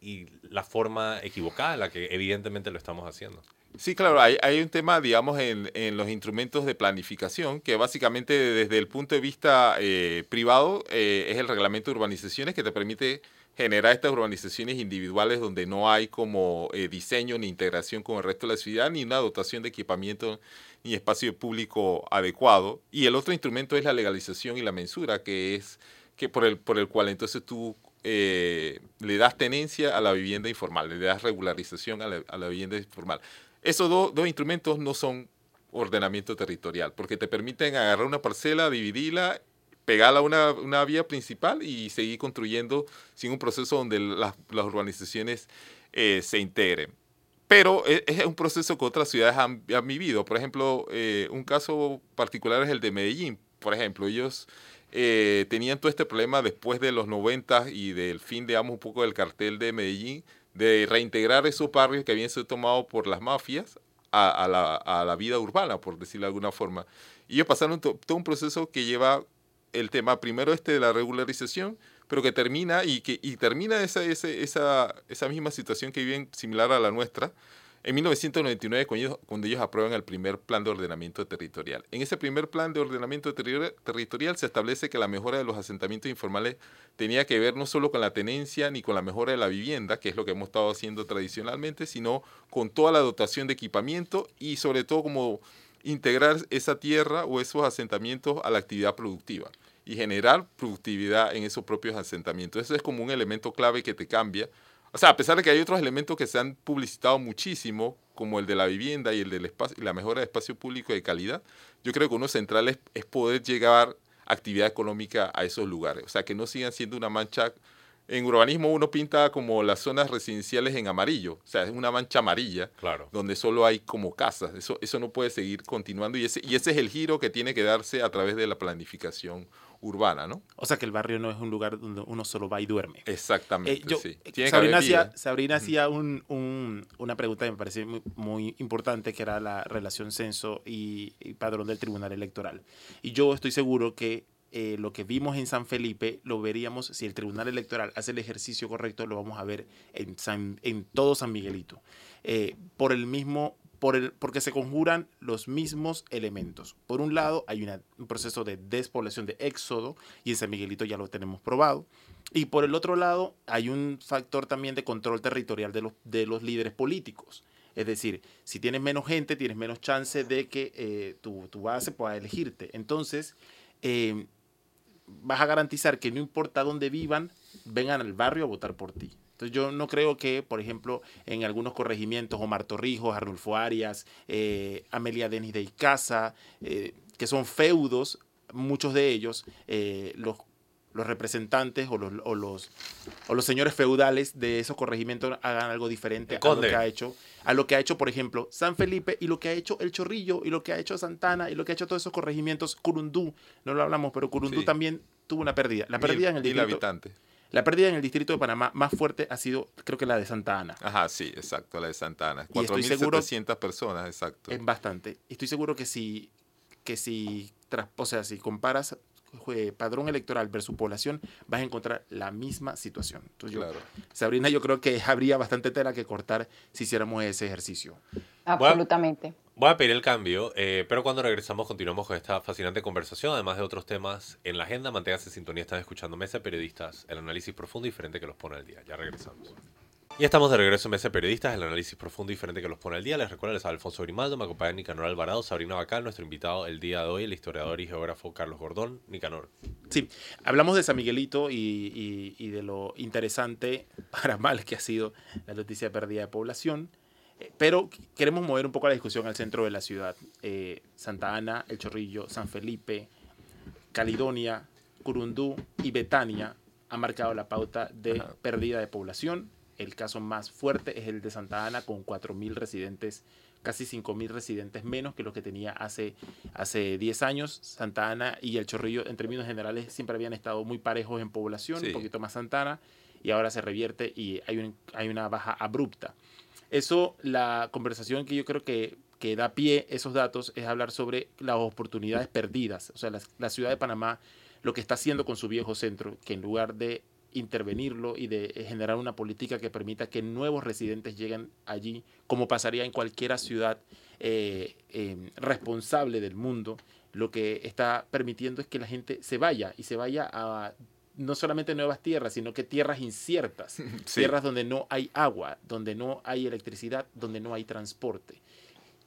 y la forma equivocada en la que evidentemente lo estamos haciendo. Sí, claro, hay, hay un tema, digamos, en, en los instrumentos de planificación, que básicamente desde el punto de vista eh, privado eh, es el reglamento de urbanizaciones que te permite generar estas urbanizaciones individuales donde no hay como eh, diseño ni integración con el resto de la ciudad, ni una dotación de equipamiento ni espacio público adecuado. Y el otro instrumento es la legalización y la mensura, que es que por el, por el cual entonces tú eh, le das tenencia a la vivienda informal, le das regularización a la, a la vivienda informal. Esos do- dos instrumentos no son ordenamiento territorial, porque te permiten agarrar una parcela, dividirla, pegarla a una, vía principal y seguir construyendo sin un proceso donde las, urbanizaciones eh, se integren. Pero e- es un proceso que otras ciudades han, han vivido. Por ejemplo, eh, un caso particular es el de Medellín. Por ejemplo, ellos eh, tenían todo este problema después de los 90 y del fin, digamos, un poco del cartel de Medellín, de reintegrar esos barrios que habían sido tomados por las mafias a, la, a la vida urbana, por decirlo de alguna forma. Y ellos pasaron to- todo un proceso que lleva el tema primero este de la regularización, pero que termina y que y termina esa, esa, esa, esa misma situación que viven similar a la nuestra en 1999 cuando ellos, cuando ellos aprueban el primer plan de ordenamiento territorial. En ese primer plan de ordenamiento terri- territorial se establece que la mejora de los asentamientos informales tenía que ver no solo con la tenencia ni con la mejora de la vivienda, que es lo que hemos estado haciendo tradicionalmente, sino con toda la dotación de equipamiento y sobre todo como integrar esa tierra o esos asentamientos a la actividad productiva y generar productividad en esos propios asentamientos. Eso es como un elemento clave que te cambia. O sea, a pesar de que hay otros elementos que se han publicitado muchísimo, como el de la vivienda y el del espacio, y la mejora de espacio público de calidad, yo creo que uno central es, es poder llegar actividad económica a esos lugares. O sea, que no sigan siendo una mancha. En urbanismo uno pinta como las zonas residenciales en amarillo, o sea, es una mancha amarilla Claro. donde solo hay como casas. Eso, eso no puede seguir continuando y ese, y ese es el giro que tiene que darse a través de la planificación urbana, ¿no? O sea que el barrio no es un lugar donde uno solo va y duerme. Exactamente, Eh, yo- sí. eh, Sabrina hacía, Sabrina hacía un- un- una pregunta que me parece muy, muy importante, que era la relación censo y, y padrón del Tribunal Electoral. Y yo estoy seguro que eh, lo que vimos en San Felipe lo veríamos, si el Tribunal Electoral hace el ejercicio correcto, lo vamos a ver en, San- en todo San Miguelito. Eh, por el mismo... Por el, porque se conjuran los mismos elementos. Por un lado, hay un proceso de despoblación, de éxodo, y en San Miguelito ya lo tenemos probado. Y por el otro lado, hay un factor también de control territorial de los, de los líderes políticos. Es decir, si tienes menos gente, tienes menos chance de que eh, tu, tu base pueda elegirte. Entonces, eh, vas a garantizar que no importa dónde vivan, vengan al barrio a votar por ti. Entonces yo no creo que, por ejemplo, en algunos corregimientos, Omar Torrijos, Arnulfo Arias, eh, Amelia Denis de Icaza, eh, que son feudos, muchos de ellos, eh, los, los representantes o los, o, los, o los señores feudales de esos corregimientos hagan algo diferente a lo que ha hecho, a lo que ha hecho, por ejemplo, San Felipe y lo que ha hecho El Chorrillo y lo que ha hecho Santana y lo que ha hecho todos esos corregimientos, Curundú, no lo hablamos, pero Curundú Sí. también tuvo una pérdida. La Mil- pérdida en el mil distrito, habitantes. La pérdida en el distrito de Panamá más fuerte ha sido, creo que la de Santa Ana. Ajá, sí, exacto, la de estoy seguro- 4.700 personas, exacto. Es bastante. Y Estoy seguro que si, que si, tras- o sea, si comparas padrón electoral versus población, vas a encontrar la misma situación. Entonces, yo- Claro. Sabrina, yo creo que habría bastante tela que cortar si hiciéramos ese ejercicio. Absolutamente. Voy a pedir el cambio, eh, pero cuando regresamos continuamos con esta fascinante conversación, además de otros temas en la agenda. Manténganse en sintonía, están escuchando Mesa Periodistas, el análisis profundo y diferente que los pone al día. Ya regresamos. Y estamos de regreso en Mesa Periodistas, el análisis profundo y diferente que los pone al día. Les recuerdo, les habla Alfonso Grimaldo, me acompaña Nicanor Alvarado, Sabrina Bacal, nuestro invitado el día de hoy, el historiador y geógrafo Carlos Gordón. Nicanor. Sí, hablamos de San Miguelito y, y- y de lo interesante, para mal, que ha sido la noticia de pérdida de población, pero queremos mover un poco la discusión al centro de la ciudad. Eh, Santa Ana, El Chorrillo, San Felipe, Caledonia, Curundú y Betania han marcado la pauta de Ajá. pérdida de población. El caso más fuerte es el de Santa Ana con 4.000 residentes, casi 5.000 residentes menos que los que tenía hace, hace 10 años. Santa Ana y El Chorrillo en términos generales siempre habían estado muy parejos en población, Sí. un poquito más Santa Ana, y ahora se revierte y hay, un- hay una baja abrupta. Eso, la conversación que yo creo que, da pie esos datos es hablar sobre las oportunidades perdidas. O sea, la, ciudad de Panamá lo que está haciendo con su viejo centro, que en lugar de intervenirlo y de generar una política que permita que nuevos residentes lleguen allí, como pasaría en cualquier ciudad eh, eh, responsable del mundo, lo que está permitiendo es que la gente se vaya y se vaya a no solamente nuevas tierras, sino que tierras inciertas, Sí. tierras donde no hay agua, donde no hay electricidad, donde no hay transporte.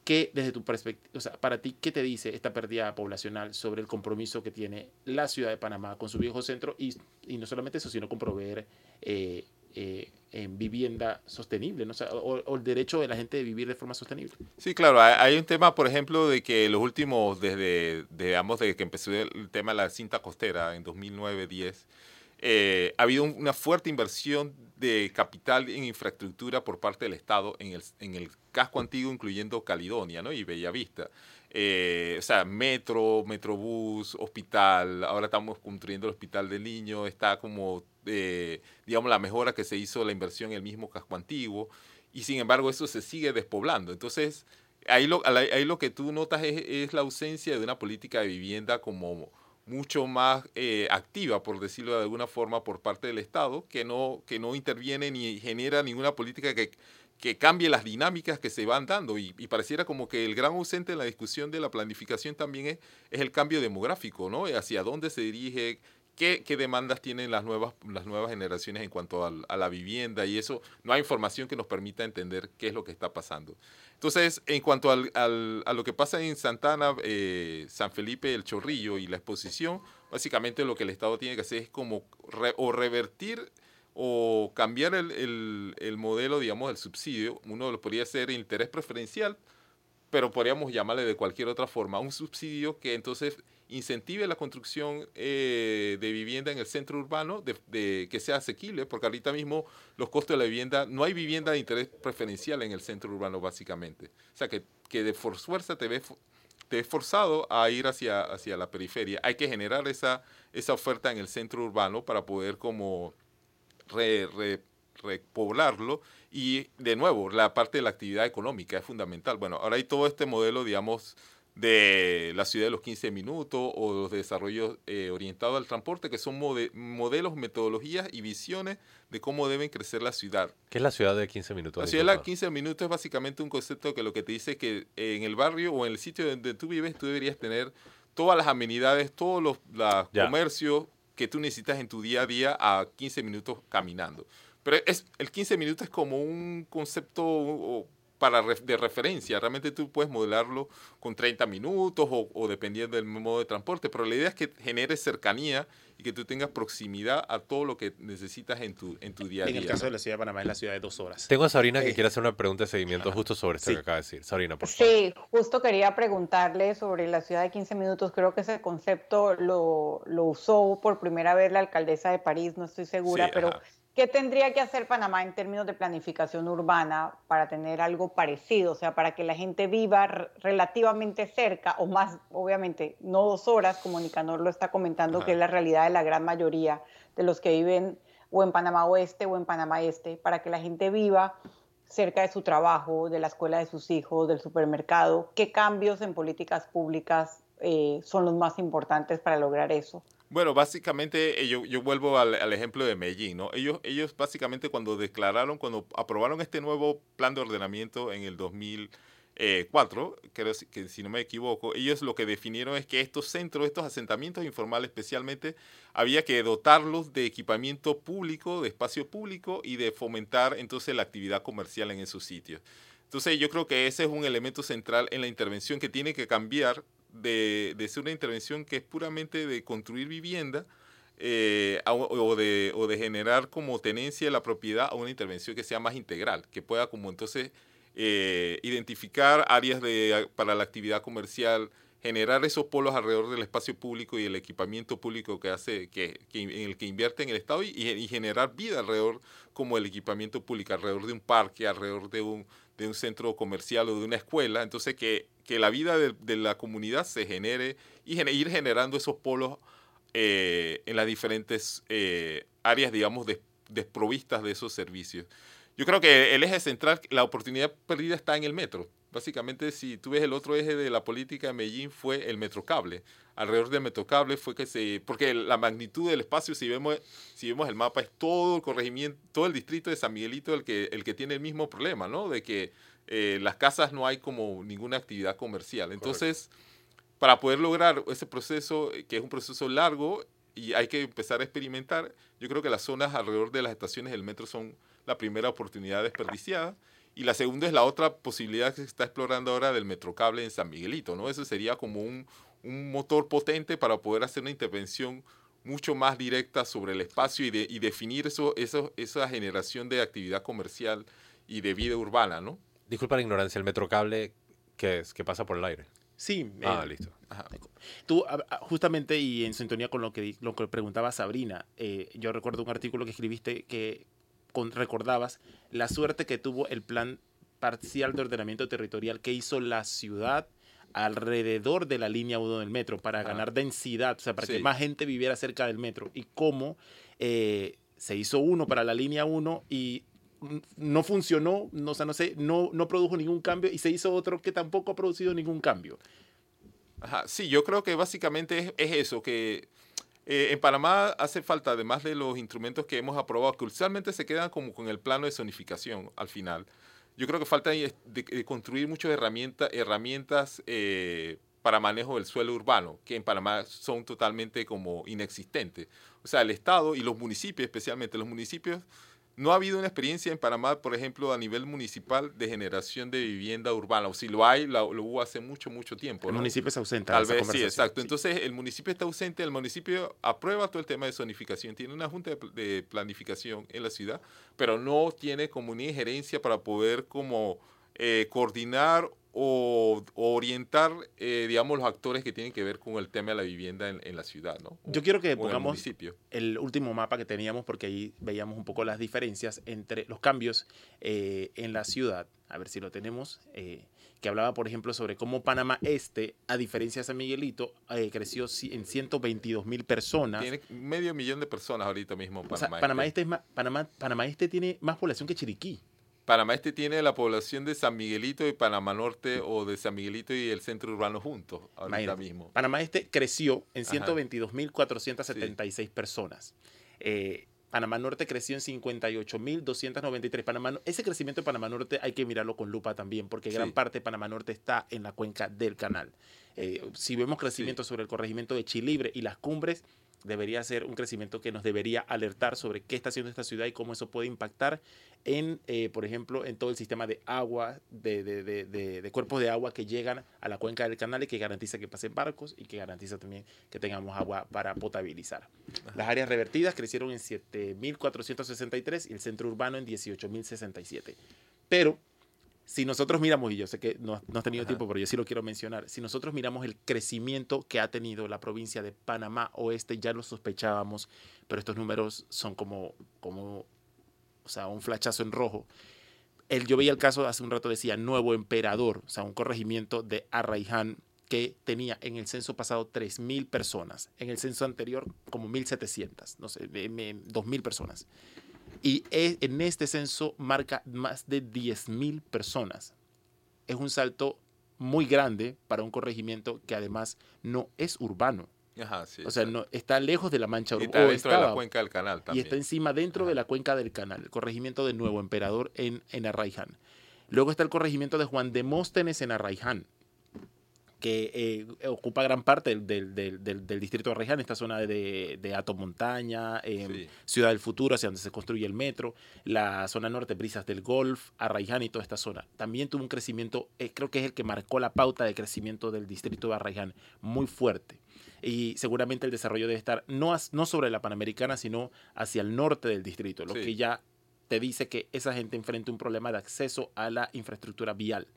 ¿Qué, desde tu perspectiva, o sea, para ti, qué te dice esta pérdida poblacional sobre el compromiso que tiene la ciudad de Panamá con su viejo centro y, y no solamente eso, sino con proveer eh, eh, en vivienda sostenible, ¿no? O, el derecho de la gente de vivir de forma sostenible? Sí, claro, hay, un tema, por ejemplo, de que los últimos, desde, digamos, desde que empezó el tema de la cinta costera en 2009-10, eh, ha habido un- una fuerte inversión de capital en infraestructura por parte del Estado en el, en el casco antiguo, incluyendo Caledonia ¿no? y Bellavista. Eh, o sea, metro, metrobús, hospital, ahora estamos construyendo el hospital del niño, está como, eh, digamos, la mejora que se hizo, la inversión en el mismo casco antiguo, y sin embargo eso se sigue despoblando. Entonces, ahí lo, ahí lo que tú notas es, es la ausencia de una política de vivienda como mucho más eh, activa, por decirlo de alguna forma, por parte del Estado, que no, que no interviene ni genera ninguna política que, que cambie las dinámicas que se van dando. Y, pareciera como que el gran ausente en la discusión de la planificación también es, es el cambio demográfico, ¿no? Hacia dónde se dirige, qué, qué demandas tienen las nuevas, las nuevas generaciones en cuanto al- a la vivienda y eso. No hay información que nos permita entender qué es lo que está pasando. Entonces, en cuanto al- al- a lo que pasa en Santana, eh, San Felipe, el Chorrillo y la exposición, básicamente lo que el Estado tiene que hacer es como re- o revertir o cambiar el, el- el modelo, digamos, del subsidio. Uno lo podría ser interés preferencial, pero podríamos llamarle de cualquier otra forma, un subsidio que entonces incentive la construcción eh, de vivienda en el centro urbano, de, que sea asequible, porque ahorita mismo los costos de la vivienda, no hay vivienda de interés preferencial en el centro urbano básicamente. O sea, que, que de fuerza te ves, te ves forzado a ir hacia, hacia la periferia. Hay que generar esa, esa oferta en el centro urbano para poder como re- re- repoblarlo y de nuevo la parte de la actividad económica es fundamental. Bueno, ahora hay todo este modelo, digamos, de la ciudad de los 15 minutos o los desarrollos eh, orientados al transporte, que son mode- modelos, metodologías y visiones de cómo deben crecer la ciudad. ¿Qué es la ciudad de 15 minutos? La ciudad de la disculpa? 15 minutos es básicamente un concepto que lo que te dice es que en el barrio o en el sitio donde tú vives, tú deberías tener todas las amenidades, todos los Ya. comercios que tú necesitas en tu día a día a 15 minutos caminando. Pero es, el 15 minutos es como un concepto para ref- de referencia. Realmente tú puedes modelarlo con 30 minutos o, o dependiendo del modo de transporte. Pero la idea es que generes cercanía y que tú tengas proximidad a todo lo que necesitas en tu, en tu día a En día. el caso ¿no? de la ciudad de Panamá es la ciudad de dos horas. Tengo a Sabrina que Eh, quiere hacer una pregunta de seguimiento justo sobre esto Sí. que acaba de decir. Sabrina, por favor. Sí, justo quería preguntarle sobre la ciudad de 15 minutos. Creo que ese concepto lo, lo usó por primera vez la alcaldesa de París, no estoy segura, Sí, pero ajá. ¿Qué tendría que hacer Panamá en términos de planificación urbana para tener algo parecido? O sea, para que la gente viva relativamente cerca o más, obviamente, no dos horas, como Nicanor lo está comentando, Ajá. que es la realidad de la gran mayoría de los que viven o en Panamá Oeste o en Panamá Este, para que la gente viva cerca de su trabajo, de la escuela de sus hijos, del supermercado. ¿Qué cambios en políticas públicas eh, son los más importantes para lograr eso? Bueno, básicamente eh, yo, yo vuelvo al, al ejemplo de Medellín, ¿no? Ellos, ellos básicamente cuando declararon, cuando aprobaron este nuevo plan de ordenamiento en el 2004, creo si- que si no me equivoco, ellos lo que definieron es que estos centros, estos asentamientos informales especialmente, había que dotarlos de equipamiento público, de espacio público y de fomentar entonces la actividad comercial en esos sitios. Entonces yo creo que ese es un elemento central en la intervención que tiene que cambiar de, de ser una intervención que es puramente de construir vivienda eh, o, de, o de generar como tenencia de la propiedad a una intervención que sea más integral, que pueda como entonces eh, identificar áreas de, para la actividad comercial, generar esos polos alrededor del espacio público y el equipamiento público que hace, que, que en el que invierte en el Estado y, y generar vida alrededor como el equipamiento público, alrededor de un parque, alrededor de un, de un centro comercial o de una escuela. Entonces que, que la vida de, la comunidad se genere y ir generando esos polos eh, en las diferentes eh, áreas, digamos, des- desprovistas de esos servicios. Yo creo que el eje central, la oportunidad perdida está en el metro. Básicamente, si tú ves el otro eje de la política de Medellín fue el metrocable. Alrededor del metrocable fue que se... Porque la magnitud del espacio, si vemos, si vemos el mapa, es todo el corregimiento, todo el distrito de San Miguelito el que, el que tiene el mismo problema, ¿no? De que eh, las casas no hay como ninguna actividad comercial. Entonces, para poder lograr ese proceso, eh, que es un proceso largo y hay que empezar a experimentar, yo creo que las zonas alrededor de las estaciones del metro son la primera oportunidad desperdiciada. Y la segunda es la otra posibilidad que se está explorando ahora del metrocable en San Miguelito, ¿no? Eso sería como un, un motor potente para poder hacer una intervención mucho más directa sobre el espacio y, de, y definir eso, eso, esa generación de actividad comercial y de vida urbana, ¿no? Disculpa la ignorancia, el metrocable que es que pasa por el aire. Sí, Ah, eh, listo. Tú, a- a- justamente y en sintonía con lo que, lo que preguntaba Sabrina, eh, yo recuerdo un artículo que escribiste que con- recordabas la suerte que tuvo el plan parcial de ordenamiento territorial que hizo la ciudad alrededor de la línea 1 del metro para ganar densidad, o sea, para que más gente viviera cerca del metro. Y cómo eh, se hizo uno para la línea 1 y no funcionó, no, o sea, no, sé, no, no produjo ningún cambio y se hizo otro que tampoco ha producido ningún cambio. Ajá, sí, yo creo que básicamente es, es eso, que eh, en Panamá hace falta, además de los instrumentos que hemos aprobado, que usualmente se quedan como con el plano de zonificación al final. Yo creo que falta construir muchas herramientas, herramientas eh, para manejo del suelo urbano, que en Panamá son totalmente como inexistentes. O sea, el Estado y los municipios, especialmente los municipios, no ha habido una experiencia en Panamá, por ejemplo, a nivel municipal de generación de vivienda urbana. O si lo hay, lo, lo hubo hace mucho, mucho tiempo. El municipio es ausente. Tal vez sí, exacto. Sí. Entonces el municipio está ausente, el municipio aprueba todo el tema de zonificación, tiene una junta de, pl- de planificación en la ciudad, pero no tiene como una injerencia para poder como eh, coordinar o, o orientar, eh, digamos, los actores que tienen que ver con el tema de la vivienda en, en la ciudad, ¿no? Yo quiero que el pongamos el último mapa que teníamos porque ahí veíamos un poco las diferencias entre los cambios eh, en la ciudad. A ver si lo tenemos. eh, que hablaba, por ejemplo, sobre cómo Panamá Este, a diferencia de San Miguelito, eh, creció ci- en 122 mil personas. Tiene medio millón de personas ahorita mismo. o sea, Panamá, Panamá, Este. este es más, Panamá, Panamá Este tiene más población que Chiriquí. Panamá Este tiene la población de San Miguelito y Panamá Norte o de San Miguelito y el centro urbano juntos ahorita Imagínate. mismo. Panamá Este creció en Ajá. 122.476 personas. Eh, Panamá Norte creció en 58.293. Panamá, ese crecimiento de Panamá Norte hay que mirarlo con lupa también, porque gran parte de Panamá Norte está en la cuenca del canal. Eh, si vemos crecimiento sobre el corregimiento de Chilibre y las cumbres, debería ser un crecimiento que nos debería alertar sobre qué está haciendo esta ciudad y cómo eso puede impactar en, eh, por ejemplo, en todo el sistema de agua, de, de- de- de- de cuerpos de agua que llegan a la cuenca del canal y que garantiza que pasen barcos y que garantiza también que tengamos agua para potabilizar. Las áreas revertidas crecieron en 7.463 y el centro urbano en 18.067. Pero si nosotros miramos, y yo sé que no, no has tenido Ajá. tiempo, pero yo sí lo quiero mencionar, si nosotros miramos el crecimiento que ha tenido la provincia de Panamá Oeste, ya lo sospechábamos, pero estos números son como, como o sea, un flachazo en rojo. El, yo veía el caso, hace un rato decía, Nuevo Emperador, o sea, un corregimiento de Arraiján que tenía en el censo pasado 3.000 personas, en el censo anterior como 1.700, no sé, de- de- 2.000 personas. Y e- en este censo marca más de 10.000 personas. Es un salto muy grande para un corregimiento que además no es urbano. Ajá, sí, O sea, no, está lejos de la mancha Y urbana. está dentro de la cuenca del canal y también. está encima dentro de la cuenca del canal, el corregimiento de Nuevo Emperador en, en Arraiján. Luego está el corregimiento de Juan Demóstenes en Arraiján, que eh, ocupa gran parte del, del- del- distrito de Arraiján, esta zona de, de Ato Montaña, eh, Sí. Ciudad del Futuro, hacia donde se construye el metro, la zona norte, Brisas del Golf, Arraiján y toda esta zona. También tuvo un crecimiento, eh, creo que es el que marcó la pauta de crecimiento del distrito de Arraiján, muy fuerte. Y seguramente el desarrollo debe estar no, no sobre la Panamericana, sino hacia el norte del distrito, lo Sí. que ya te dice que esa gente enfrenta un problema de acceso a la infraestructura vial.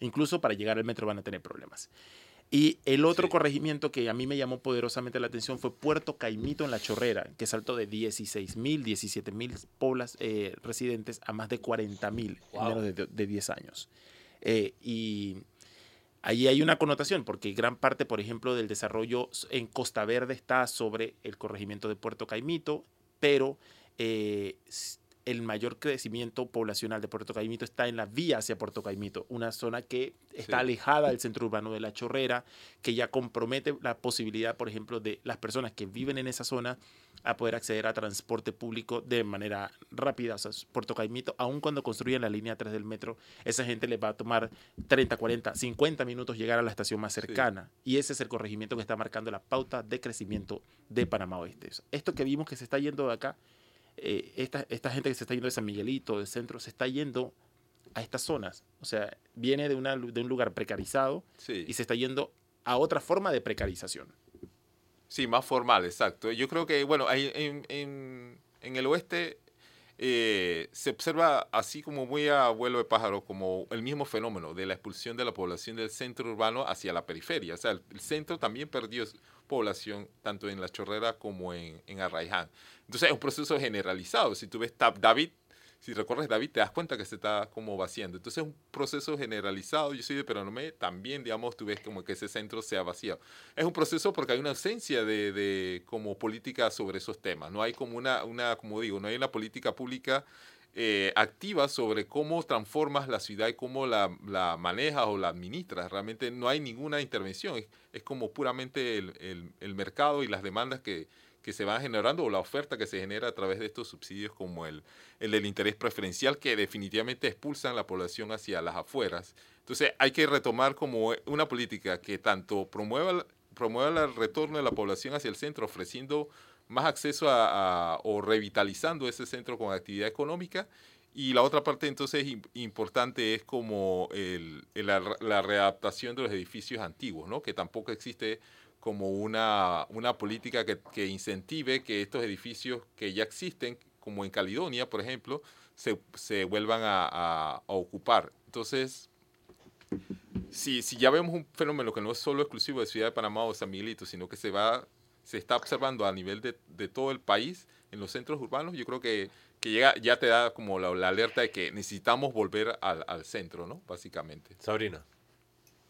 Incluso para llegar al metro van a tener problemas. Y el otro Sí. corregimiento que a mí me llamó poderosamente la atención fue Puerto Caimito en La Chorrera, que saltó de 16 mil, 17 mil poblas eh, residentes a más de 40 mil en Wow. menos de, de 10 años. Eh, y ahí hay una connotación, porque gran parte, por ejemplo, del desarrollo en Costa Verde está sobre el corregimiento de Puerto Caimito, pero eh, el mayor crecimiento poblacional de Puerto Caimito está en la vía hacia Puerto Caimito, una zona que está Sí. alejada del centro urbano de La Chorrera, que ya compromete la posibilidad, por ejemplo, de las personas que viven en esa zona a poder acceder a transporte público de manera rápida. O sea, Puerto Caimito, aun cuando construyan la línea 3 del metro, esa gente les va a tomar 30, 40, 50 minutos llegar a la estación más cercana. Y ese es el corregimiento que está marcando la pauta de crecimiento de Panamá Oeste. Esto que vimos que se está yendo de acá, eh, esta, esta gente que se está yendo de San Miguelito, del centro, se está yendo a estas zonas. O sea, viene de, una, de un lugar precarizado Sí. y se está yendo a otra forma de precarización. Sí, más formal, exacto. Yo creo que, bueno, ahí en, en- en el oeste eh, se observa así como muy a vuelo de pájaro, como el mismo fenómeno de la expulsión de la población del centro urbano hacia la periferia. O sea, el, centro también perdió población tanto en La Chorrera como en, en Arraiján. Entonces es un proceso generalizado. Si tú ves David, si recorres David, te das cuenta que se está como vaciando. Entonces es un proceso generalizado. Yo soy de Peranomé, también, digamos, tú ves como que ese centro se ha vaciado. Es un proceso porque hay una ausencia de, de como política sobre esos temas. No hay como una, una como digo, no hay una política pública eh, activa sobre cómo transformas la ciudad y cómo la, la manejas o la administras. Realmente no hay ninguna intervención. Es, es como puramente el- el mercado y las demandas que, que se van generando o la oferta que se genera a través de estos subsidios como el, el del interés preferencial que definitivamente expulsan la población hacia las afueras. Entonces hay que retomar como una política que tanto promueva, promueva el retorno de la población hacia el centro, ofreciendo más acceso a, a- o revitalizando ese centro con actividad económica. Y la otra parte entonces im- importante es como el- el- la, la readaptación de los edificios antiguos, ¿no? que tampoco existe como una, una política que, que incentive que estos edificios que ya existen, como en Caledonia, por ejemplo, se, se vuelvan a, a- a ocupar. Entonces, si, si ya vemos un fenómeno que no es solo exclusivo de Ciudad de Panamá o San Miguelito, sino que se va se está observando a nivel de, de todo el país, en los centros urbanos, yo creo que, que llega, ya te da como la, la alerta de que necesitamos volver al, al centro, ¿no? Básicamente. Sabrina.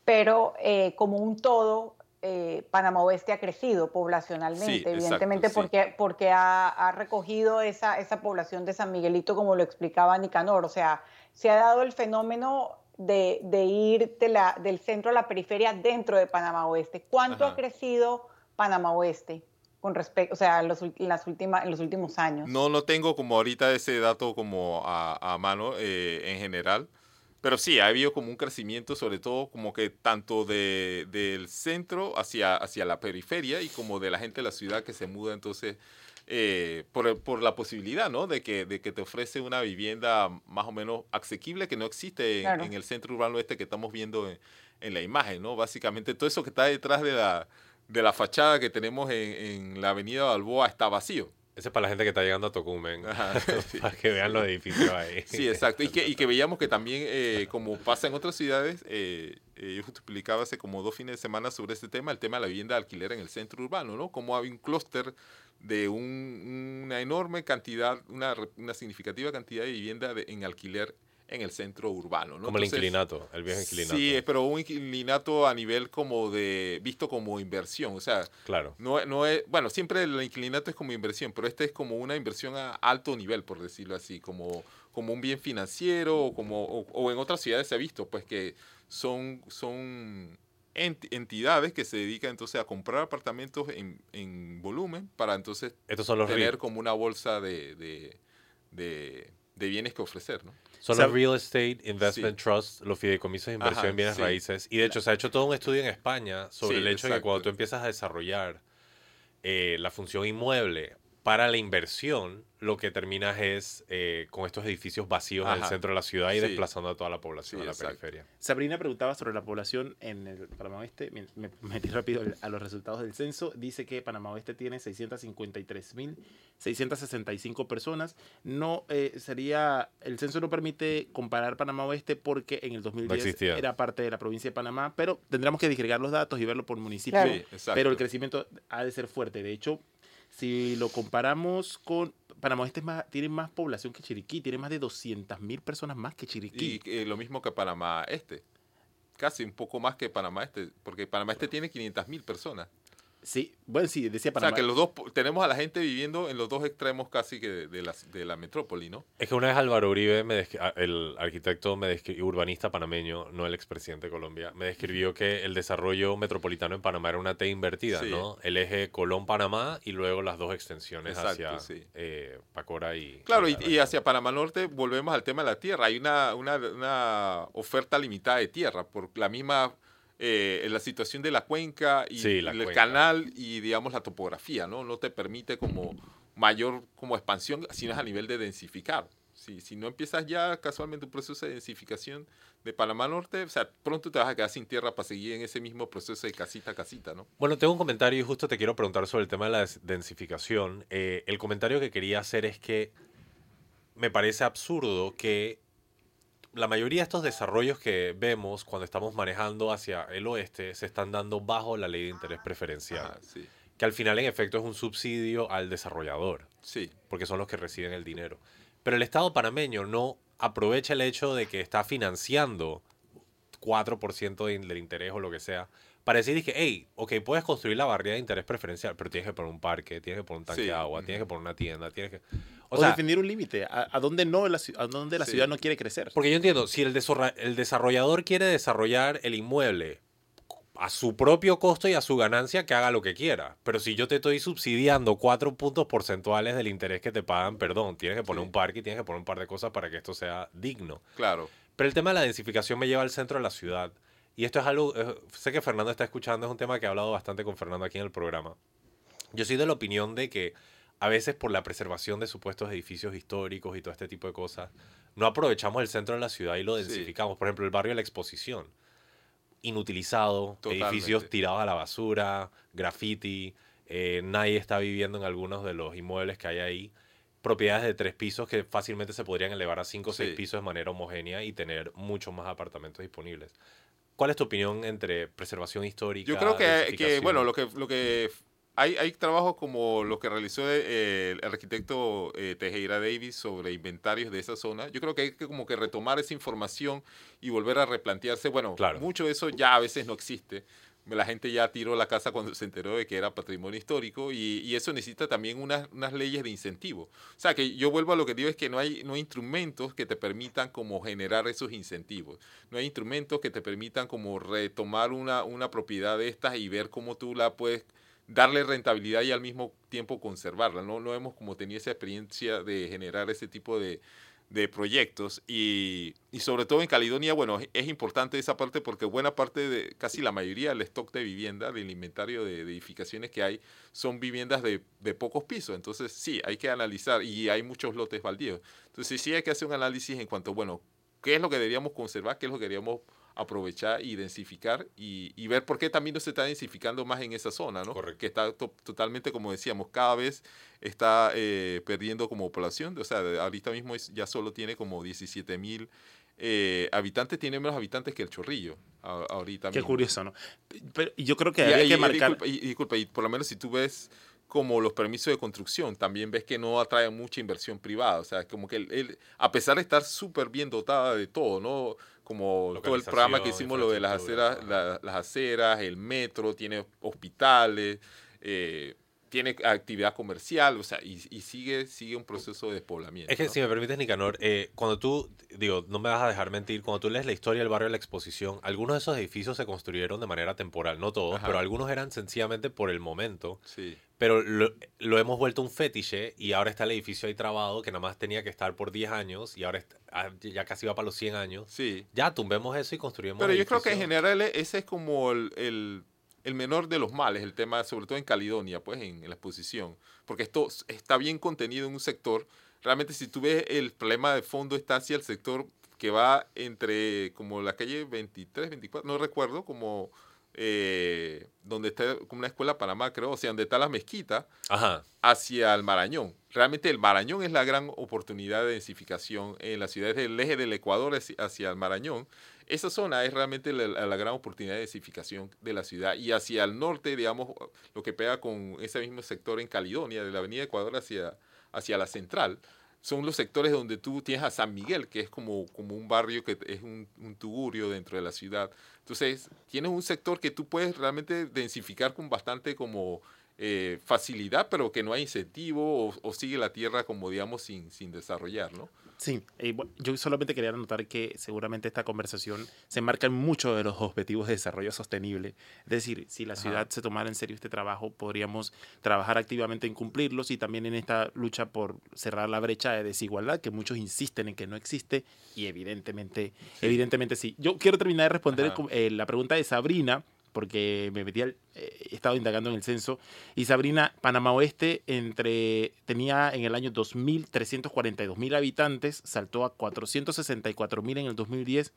pero eh, como un todo, eh, Panamá Oeste ha crecido poblacionalmente, Sí, exacto, evidentemente sí. porque, porque ha, ha recogido esa, esa población de San Miguelito, como lo explicaba Nicanor. O sea, se ha dado el fenómeno de, de ir de la- del centro a la periferia dentro de Panamá Oeste. ¿Cuánto Ajá. ha crecido Panamá Oeste con respecto, o sea, en los, las últimas, en los últimos años? No, no tengo como ahorita ese dato como a, a mano eh, en general, pero sí, ha habido como un crecimiento, sobre todo como que tanto de, del centro hacia, hacia la periferia y como de la gente de la ciudad que se muda entonces eh, por, por la posibilidad, ¿no? De que, de que te ofrece una vivienda más o menos asequible que no existe en, Claro. en el centro urbano este que estamos viendo en, en la imagen, ¿no? Básicamente todo eso que está detrás de la, de la fachada que tenemos en, en la avenida Balboa está vacío. Ese es para la gente que está llegando a Tocumen. Ajá, sí. para que vean los edificios ahí. Sí, exacto. Y que, y que veíamos que también, eh, como pasa en otras ciudades, eh, eh, yo justo explicaba hace como dos fines de semana sobre este tema, el tema de la vivienda de alquiler en el centro urbano, ¿no? Como hay un clúster de un- una enorme cantidad, una, una significativa cantidad de vivienda de- en alquiler en el centro urbano, ¿no? Como el inquilinato, el viejo inquilinato. Sí, pero un inquilinato a nivel como de, visto como inversión, o sea, Claro. no, no es, bueno, siempre el inquilinato es como inversión, pero este es como una inversión a alto nivel, por decirlo así, como, como un bien financiero o, como, o, o en otras ciudades se ha visto, pues que son, son ent- entidades que se dedican entonces a comprar apartamentos en, en volumen para entonces Estos son los tener como una bolsa de, de, de- de bienes que ofrecer, ¿no? Son los Real Estate Investment Trust, los fideicomisos de inversión Ajá, en bienes sí. raíces. Y de hecho, se ha hecho todo un estudio en España sobre Sí, el hecho de que cuando tú empiezas a desarrollar eh, la función inmueble para la inversión, lo que terminas es eh, con estos edificios vacíos en el centro de la ciudad y Sí. desplazando a toda la población Sí, a la exacto. periferia. Sabrina preguntaba sobre la población en el Panamá Oeste. Me, me metí rápido a los resultados del censo. Dice que Panamá Oeste tiene 653.665 personas. No eh, sería. El censo no permite comparar Panamá Oeste porque en el 2010 existía. era parte de la provincia de Panamá, pero tendríamos que disgregar los datos y verlo por municipio. Claro. Sí. Pero el crecimiento ha de ser fuerte. De hecho, si lo comparamos con. Panamá Oeste es más, tiene más población que Chiriquí, tiene más de 200.000 personas más que Chiriquí. Y eh, lo mismo que Panamá Este. Casi un poco más que Panamá Este, porque Panamá Este tiene 500 mil personas. Sí, bueno, sí, decía O Panamá. sea, que los dos, tenemos a la gente viviendo en los dos extremos casi que de, de la, de la metrópoli, ¿no? Es que una vez Álvaro Uribe, me el arquitecto me urbanista panameño, no el expresidente de Colombia, me describió que el desarrollo metropolitano en Panamá era una T invertida, Sí. ¿no? El eje Colón-Panamá y luego las dos extensiones Exacto, hacia sí. eh, Pacora y... Claro, y, hacia Panamá Norte volvemos al tema de la tierra. Hay una, una, una oferta limitada de tierra por la misma, eh, la situación de la cuenca y Sí, la el cuenca. canal y, digamos, la topografía, ¿no? No te permite como mayor como expansión, sino es a nivel de densificar. Si, si no empiezas ya casualmente un proceso de densificación de Panamá Norte, o sea, pronto te vas a quedar sin tierra para seguir en ese mismo proceso de casita a casita, ¿no? Bueno, tengo un comentario y justo te quiero preguntar sobre el tema de la densificación. Eh, el comentario que quería hacer es que me parece absurdo que la mayoría de estos desarrollos que vemos cuando estamos manejando hacia el oeste se están dando bajo la ley de interés preferencial, Ajá, sí, que al final en efecto es un subsidio al desarrollador, sí, porque son los que reciben el dinero. Pero el Estado panameño no aprovecha el hecho de que está financiando 4% de- del interés o lo que sea, para decir que, hey, ok, puedes construir la barrera de interés preferencial, pero tienes que poner un parque, tienes que poner un tanque Sí, de agua, tienes que poner una tienda, tienes que... O, O sea, definir un límite. A, a dónde no la, a dónde la Sí. ciudad no quiere crecer. porque yo entiendo, si el, desarrollador quiere desarrollar el inmueble a su propio costo y a su ganancia, que haga lo que quiera. Pero si yo te estoy subsidiando cuatro puntos porcentuales del interés que te pagan, perdón, tienes que poner Sí. un parque y tienes que poner un par de cosas para que esto sea digno. claro. Pero el tema de la densificación me lleva al centro de la ciudad. Y esto es algo, eh, sé que Fernando está escuchando, es un tema que he hablado bastante con Fernando aquí en el programa. Yo soy de la opinión de que a veces por la preservación de supuestos edificios históricos y todo este tipo de cosas, no aprovechamos el centro de la ciudad y lo Sí. densificamos. Por ejemplo, el barrio de la exposición, inutilizado, edificios tirados a la basura, graffiti, eh, nadie está viviendo en algunos de los inmuebles que hay ahí. Propiedades de tres pisos que fácilmente se podrían elevar a cinco o seis Sí. pisos de manera homogénea y tener muchos más apartamentos disponibles. ¿Cuál es tu opinión entre preservación histórica? Yo creo que, bueno, lo que, lo que hay, hay trabajos como lo que realizó eh, el arquitecto eh, Tejera Davis sobre inventarios de esa zona. Yo creo que hay que como que retomar esa información y volver a replantearse. Bueno, Claro. mucho de eso ya a veces no existe. La gente ya tiró la casa cuando se enteró de que era patrimonio histórico y, y eso necesita también unas, unas leyes de incentivo. O sea, que yo vuelvo a lo que digo es que no hay, no hay instrumentos que te permitan como generar esos incentivos. No hay instrumentos que te permitan como retomar una, una propiedad de estas y ver cómo tú la puedes darle rentabilidad y al mismo tiempo conservarla. No, no hemos como tenido esa experiencia de generar ese tipo de, de proyectos y, y sobre todo en Caledonia, bueno, es, importante esa parte porque buena parte de, casi la mayoría del stock de vivienda, del inventario de, de edificaciones que hay, son viviendas de, de pocos pisos. Entonces sí, hay que analizar y hay muchos lotes baldíos. Entonces sí hay que hacer un análisis en cuanto, bueno, qué es lo que deberíamos conservar, qué es lo que deberíamos aprovechar y densificar y, y ver por qué también no se está densificando más en esa zona, ¿no? Correcto. Que está to- totalmente, como decíamos, cada vez está eh, perdiendo como población. O sea, ahorita mismo es- ya solo tiene como 17 mil eh, habitantes, tiene menos habitantes que el Chorrillo a- ahorita Qué mismo. curioso, ¿no? Pero yo creo que Y, habría y- que marcar. disculpa, y, y disculpa, y por lo menos si tú ves como los permisos de construcción, también ves que no atraen mucha inversión privada. O sea, como que el, el- a pesar de estar súper bien dotada de todo, ¿no? Como todo el programa que hicimos, lo de las aceras, la- las aceras, el metro, tiene hospitales, eh, tiene actividad comercial, o sea, y, y sigue, sigue un proceso de despoblamiento. Es que ¿no? si me permites, Nicanor, eh, cuando tú, digo, no me vas a dejar mentir, cuando tú lees la historia del barrio de la exposición, algunos de esos edificios se construyeron de manera temporal, no todos, Ajá. pero algunos eran sencillamente por el momento. Sí. Pero lo, lo hemos vuelto un fetiche y ahora está el edificio ahí trabado que nada más tenía que estar por 10 años y ahora está- ah, ya casi va para los 100 años. Sí. Ya tumbemos eso y construimos. Pero yo creo que en general e- ese es como el, el- el menor de los males, el tema, sobre todo en Caledonia, pues en, en la exposición, porque esto está bien contenido en un sector. Realmente si tú ves el problema de fondo está hacia el sector que va entre como la calle 23, 24, no recuerdo, como eh, donde está como una escuela Panamá, creo, o sea, donde está la mezquita, Ajá. hacia el Marañón. Realmente el Marañón es la gran oportunidad de densificación en las ciudades del eje del Ecuador hacia- el Marañón. Esa zona es realmente la, la gran oportunidad de densificación de la ciudad. Y hacia el norte, digamos, lo que pega con ese mismo sector en Caledonia, de la avenida Ecuador hacia, hacia la central, son los sectores donde tú tienes a San Miguel, que es como, como un barrio que es un, un tugurio dentro de la ciudad. Entonces, tienes un sector que tú puedes realmente densificar con bastante como eh, facilidad, pero que no hay incentivo o, o sigue la tierra como, digamos, sin, sin desarrollar, ¿no? Sí, eh, yo solamente quería anotar que seguramente esta conversación se enmarca en muchos de los objetivos de desarrollo sostenible. Es decir, si la Ajá. ciudad se tomara en serio este trabajo, podríamos trabajar activamente en cumplirlos y también en esta lucha por cerrar la brecha de desigualdad que muchos insisten en que no existe y evidentemente, Sí. evidentemente sí. Yo quiero terminar de responder Ajá. el eh, la pregunta de Sabrina porque me metí al, eh, he estado indagando en el censo y Sabrina, Panamá Oeste entre tenía en el año 2000 342 mil habitantes, saltó a 464 mil en el 2010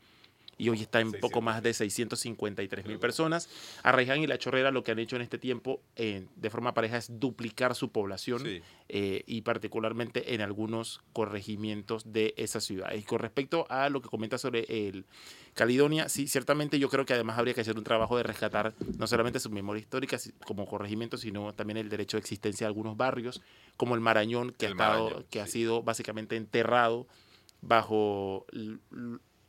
y hoy está en poco 600. más de 653 mil personas. Arraiján y La Chorrera lo que han hecho en este tiempo eh, de forma pareja es duplicar su población Sí. eh, y particularmente en algunos corregimientos de esa ciudad. Y con respecto a lo que comenta sobre el Caledonia, sí, ciertamente yo creo que además habría que hacer un trabajo de rescatar no solamente su memoria histórica como corregimiento, sino también el derecho de existencia de algunos barrios, como el Marañón, que, El ha, estado- Marañón, que ha sido básicamente enterrado bajo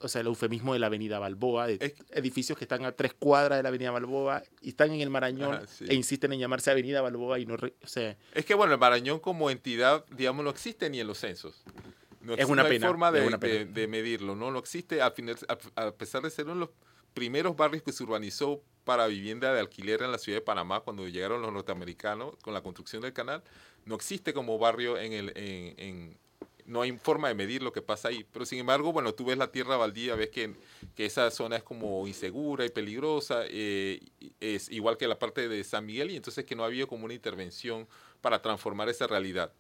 o sea, el eufemismo de la avenida Balboa, de Es- edificios que están a tres cuadras de la avenida Balboa y están en el Marañón Ajá, sí. e insisten en llamarse avenida Balboa y no... re- o sea, Es que, bueno, el Marañón como entidad, digamos, no existe ni en los censos. No, Es una no hay pena, forma es de, una pena. de- de medirlo, ¿no? No existe, al final, a, a pesar de ser uno de los primeros barrios que se urbanizó para vivienda de alquiler en la ciudad de Panamá cuando llegaron los norteamericanos con la construcción del canal, no existe como barrio en el... En, en- no hay forma de medir lo que pasa ahí. Pero sin embargo, bueno, tú ves la tierra baldía, ves que, que esa zona es como insegura y peligrosa, eh, es igual que la parte de San Miguel, y entonces que no había como una intervención para transformar esa realidad.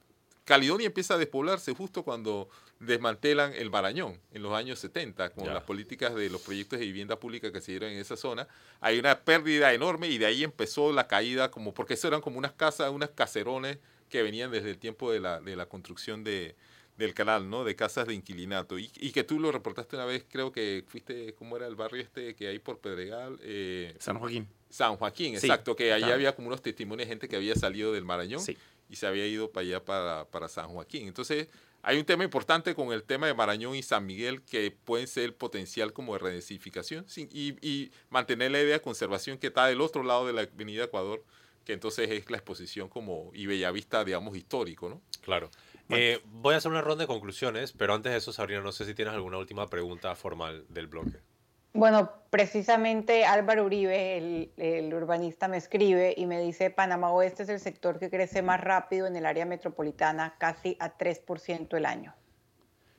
Caledonia empieza a despoblarse justo cuando desmantelan el Marañón en los años 70, con Ya. las políticas de los proyectos de vivienda pública que se dieron en esa zona. Hay una pérdida enorme y de ahí empezó la caída, como porque eso eran como unas casas, unas caserones que venían desde el tiempo de la, de la construcción de, del canal, ¿no? De casas de inquilinato. Y, y que tú lo reportaste una vez, creo que fuiste, ¿cómo era el barrio este que hay por Pedregal? Eh, San Joaquín. San Joaquín, Sí, exacto, que allí claro. había como unos testimonios de gente que había salido del Marañón Sí. y se había ido para allá, para, para San Joaquín. Entonces, hay un tema importante con el tema de Marañón y San Miguel que pueden ser el potencial como de redensificación sin- y, y mantener la idea de conservación que está del otro lado de la avenida Ecuador, que entonces es la exposición como y Bellavista, digamos, histórico, ¿no? Claro. Eh, voy a hacer una ronda de conclusiones, pero antes de eso, Sabrina, no sé si tienes alguna última pregunta formal del bloque. Bueno, precisamente Álvaro Uribe, el, el urbanista, me escribe y me dice, Panamá Oeste es el sector que crece más rápido en el área metropolitana, casi a 3% el año.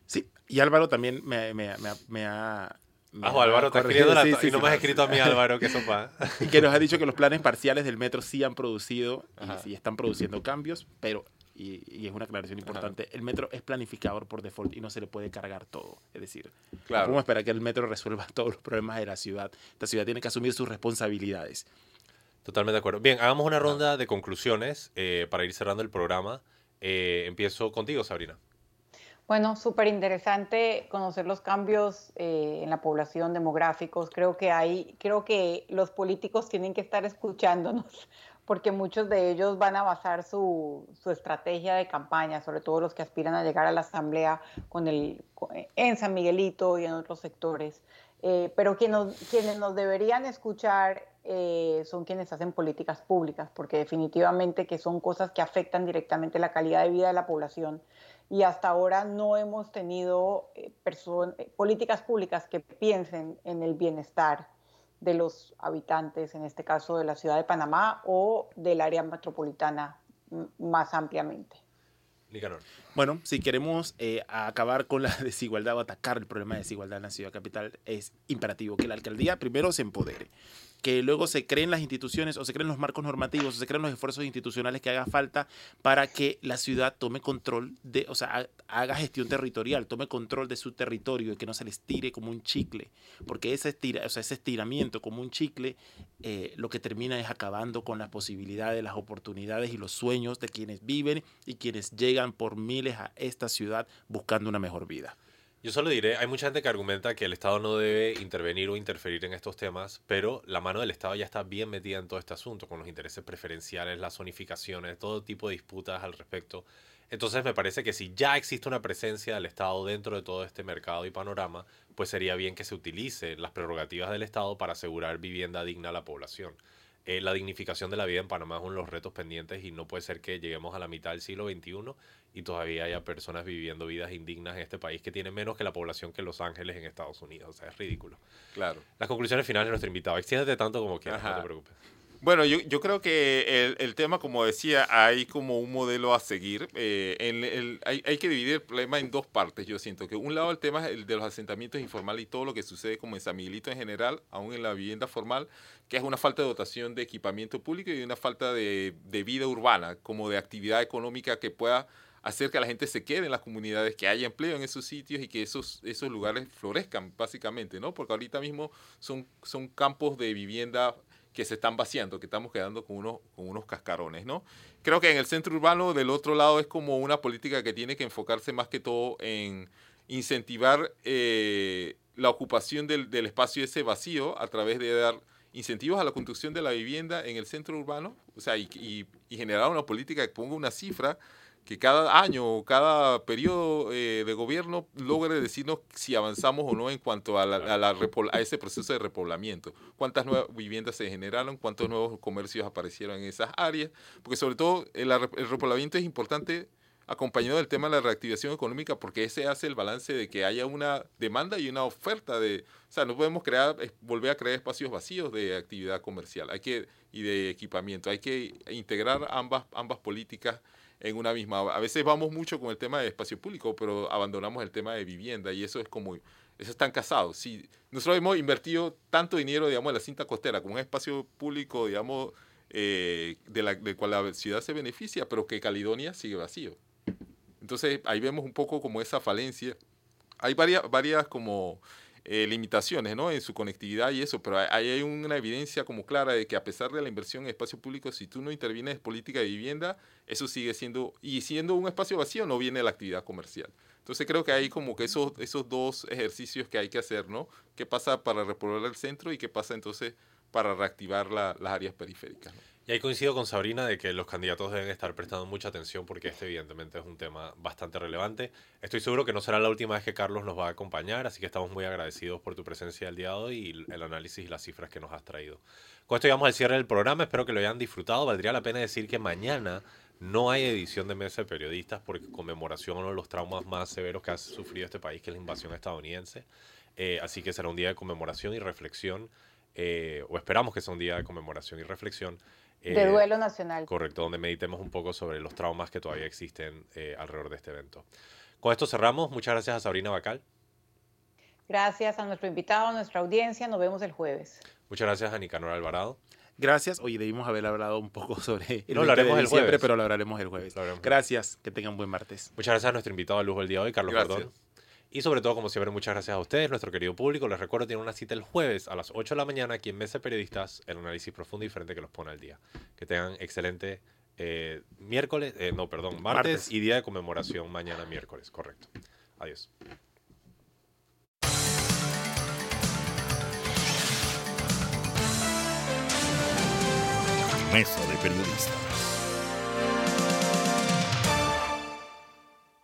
Sí, y Álvaro también me, me- me ha- me ha... me Ajo, ha Álvaro, está corregido, escribiendo la sí, y no sí. me has escrito a mí, Álvaro, que sopa. Y que nos ha dicho que los planes parciales del metro sí han producido Ajá. y sí están produciendo cambios, pero, y, y es una aclaración importante, el metro es planificador por default y no se le puede cargar todo. Es decir, no Claro. podemos esperar que el metro resuelva todos los problemas de la ciudad. Esta ciudad tiene que asumir sus responsabilidades. Totalmente de acuerdo. Bien, hagamos una ronda de conclusiones eh, para ir cerrando el programa. Eh, empiezo contigo, Sabrina. Bueno, súper interesante conocer los cambios eh, en la población demográficos. Creo que hay, creo que los políticos tienen que estar escuchándonos, porque muchos de ellos van a basar su, su estrategia de campaña, sobre todo los que aspiran a llegar a la asamblea con el, en San Miguelito y en otros sectores, Eh, pero quienes nos deberían escuchar eh, son quienes hacen políticas públicas, porque definitivamente que son cosas que afectan directamente la calidad de vida de la población. Y hasta ahora no hemos tenido eh, políticas públicas que piensen en el bienestar de los habitantes, en este caso de la ciudad de Panamá o del área metropolitana más ampliamente. Bueno, si queremos eh, acabar con la desigualdad o atacar el problema de desigualdad en la ciudad capital, es imperativo que la alcaldía primero se empodere que luego se creen las instituciones o se creen los marcos normativos o se creen los esfuerzos institucionales que haga falta para que la ciudad tome control de, o sea, haga gestión territorial, tome control de su territorio y que no se les tire como un chicle, porque ese, estira, o sea, ese estiramiento como un chicle eh, lo que termina es acabando con las posibilidades, las oportunidades y los sueños de quienes viven y quienes llegan por miles a esta ciudad buscando una mejor vida. Yo solo diré, hay mucha gente que argumenta que el Estado no debe intervenir o interferir en estos temas, pero la mano del Estado ya está bien metida en todo este asunto, con los intereses preferenciales, las zonificaciones, todo tipo de disputas al respecto. Entonces me parece que si ya existe una presencia del Estado dentro de todo este mercado y panorama, pues sería bien que se utilice las prerrogativas del Estado para asegurar vivienda digna a la población. Eh, la dignificación de la vida en Panamá es uno de los retos pendientes y no puede ser que lleguemos a la mitad del siglo XXI y todavía haya personas viviendo vidas indignas en este país que tiene menos que la población que Los Ángeles en Estados Unidos. O sea, es ridículo. Claro. Las conclusiones finales de nuestro invitado. Extiéndete tanto como quieras, no te preocupes. Bueno, yo, yo creo que el, el, tema, como decía, hay como un modelo a seguir. Eh, en el, hay, hay, que dividir el problema en dos partes. Yo siento que un lado el tema es el de los asentamientos informales y todo lo que sucede como en San Miguelito en general, aún en la vivienda formal, que es una falta de dotación de equipamiento público y una falta de, de vida urbana, como de actividad económica que pueda hacer que la gente se quede en las comunidades, que haya empleo en esos sitios y que esos, esos lugares florezcan, básicamente, ¿no? Porque ahorita mismo son, son campos de vivienda que se están vaciando, que estamos quedando con unos, con unos cascarones, ¿no? Creo que en el centro urbano, del otro lado, es como una política que tiene que enfocarse más que todo en incentivar eh, la ocupación del, del, espacio ese vacío a través de dar incentivos a la construcción de la vivienda en el centro urbano, o sea, y, generar una política que ponga una cifra que cada año o cada periodo eh, de gobierno logre decirnos si avanzamos o no en cuanto a, a, ese proceso de repoblamiento. Cuántas nuevas viviendas se generaron, cuántos nuevos comercios aparecieron en esas áreas, porque sobre todo el, el repoblamiento es importante acompañado del tema de la reactivación económica, porque ese hace el balance de que haya una demanda y una oferta de, o sea, no podemos crear, volver a crear espacios vacíos de actividad comercial, hay que y de equipamiento, hay que integrar ambas ambas políticas en una misma. A veces vamos mucho con el tema de espacio público, pero abandonamos el tema de vivienda y eso es como, eso están casados. Si nosotros hemos invertido tanto dinero, digamos, en la cinta costera como un espacio público, digamos, eh, de la, del cual la ciudad se beneficia, pero que Caledonia sigue vacío. Entonces ahí vemos un poco como esa falencia. Hay varias, varias como eh, limitaciones ¿no? en su conectividad y eso, pero ahí hay una evidencia como clara de que a pesar de la inversión en espacio público, si tú no intervienes en política de vivienda, eso sigue siendo, y siendo un espacio vacío, no viene la actividad comercial. Entonces creo que hay como que esos, esos dos ejercicios que hay que hacer, ¿no? ¿Qué pasa para repoblar el centro y qué pasa entonces para reactivar las áreas periféricas? Y ahí coincido con Sabrina de que los candidatos deben estar prestando mucha atención porque este evidentemente es un tema bastante relevante. Estoy seguro que no será la última vez que Carlos nos va a acompañar, así que estamos muy agradecidos por tu presencia el día de hoy y el análisis y las cifras que nos has traído. Con esto llegamos al cierre del programa, espero que lo hayan disfrutado. Valdría la pena decir que mañana no hay edición de Mesa de Periodistas porque conmemoración uno de los traumas más severos que ha sufrido este país, que es la invasión estadounidense. Eh, así que será un día de conmemoración y reflexión, eh, o esperamos que sea un día de conmemoración y reflexión de eh, duelo nacional. Correcto, donde meditemos un poco sobre los traumas que todavía existen eh, alrededor de este evento. Con esto cerramos. Muchas gracias a Sabrina Bacal. Gracias a nuestro invitado, a nuestra audiencia. Nos vemos el jueves. Muchas gracias a Nicanor Alvarado. Gracias. Oye, debimos haber hablado un poco sobre el no, lo haremos el jueves. pero lo hablaremos el jueves. Gracias. Que tengan buen martes. Muchas gracias a nuestro invitado de lujo el día de hoy, Carlos Gordón. Y sobre todo, como siempre, muchas gracias a ustedes, nuestro querido público. Les recuerdo, tienen una cita el jueves a las 8 de la mañana aquí en Mesa Periodistas, el análisis profundo y diferente que los pone al día. Que tengan excelente eh, miércoles, eh, no, perdón, martes, y día de conmemoración mañana miércoles, correcto. Adiós. Mesa de Periodistas.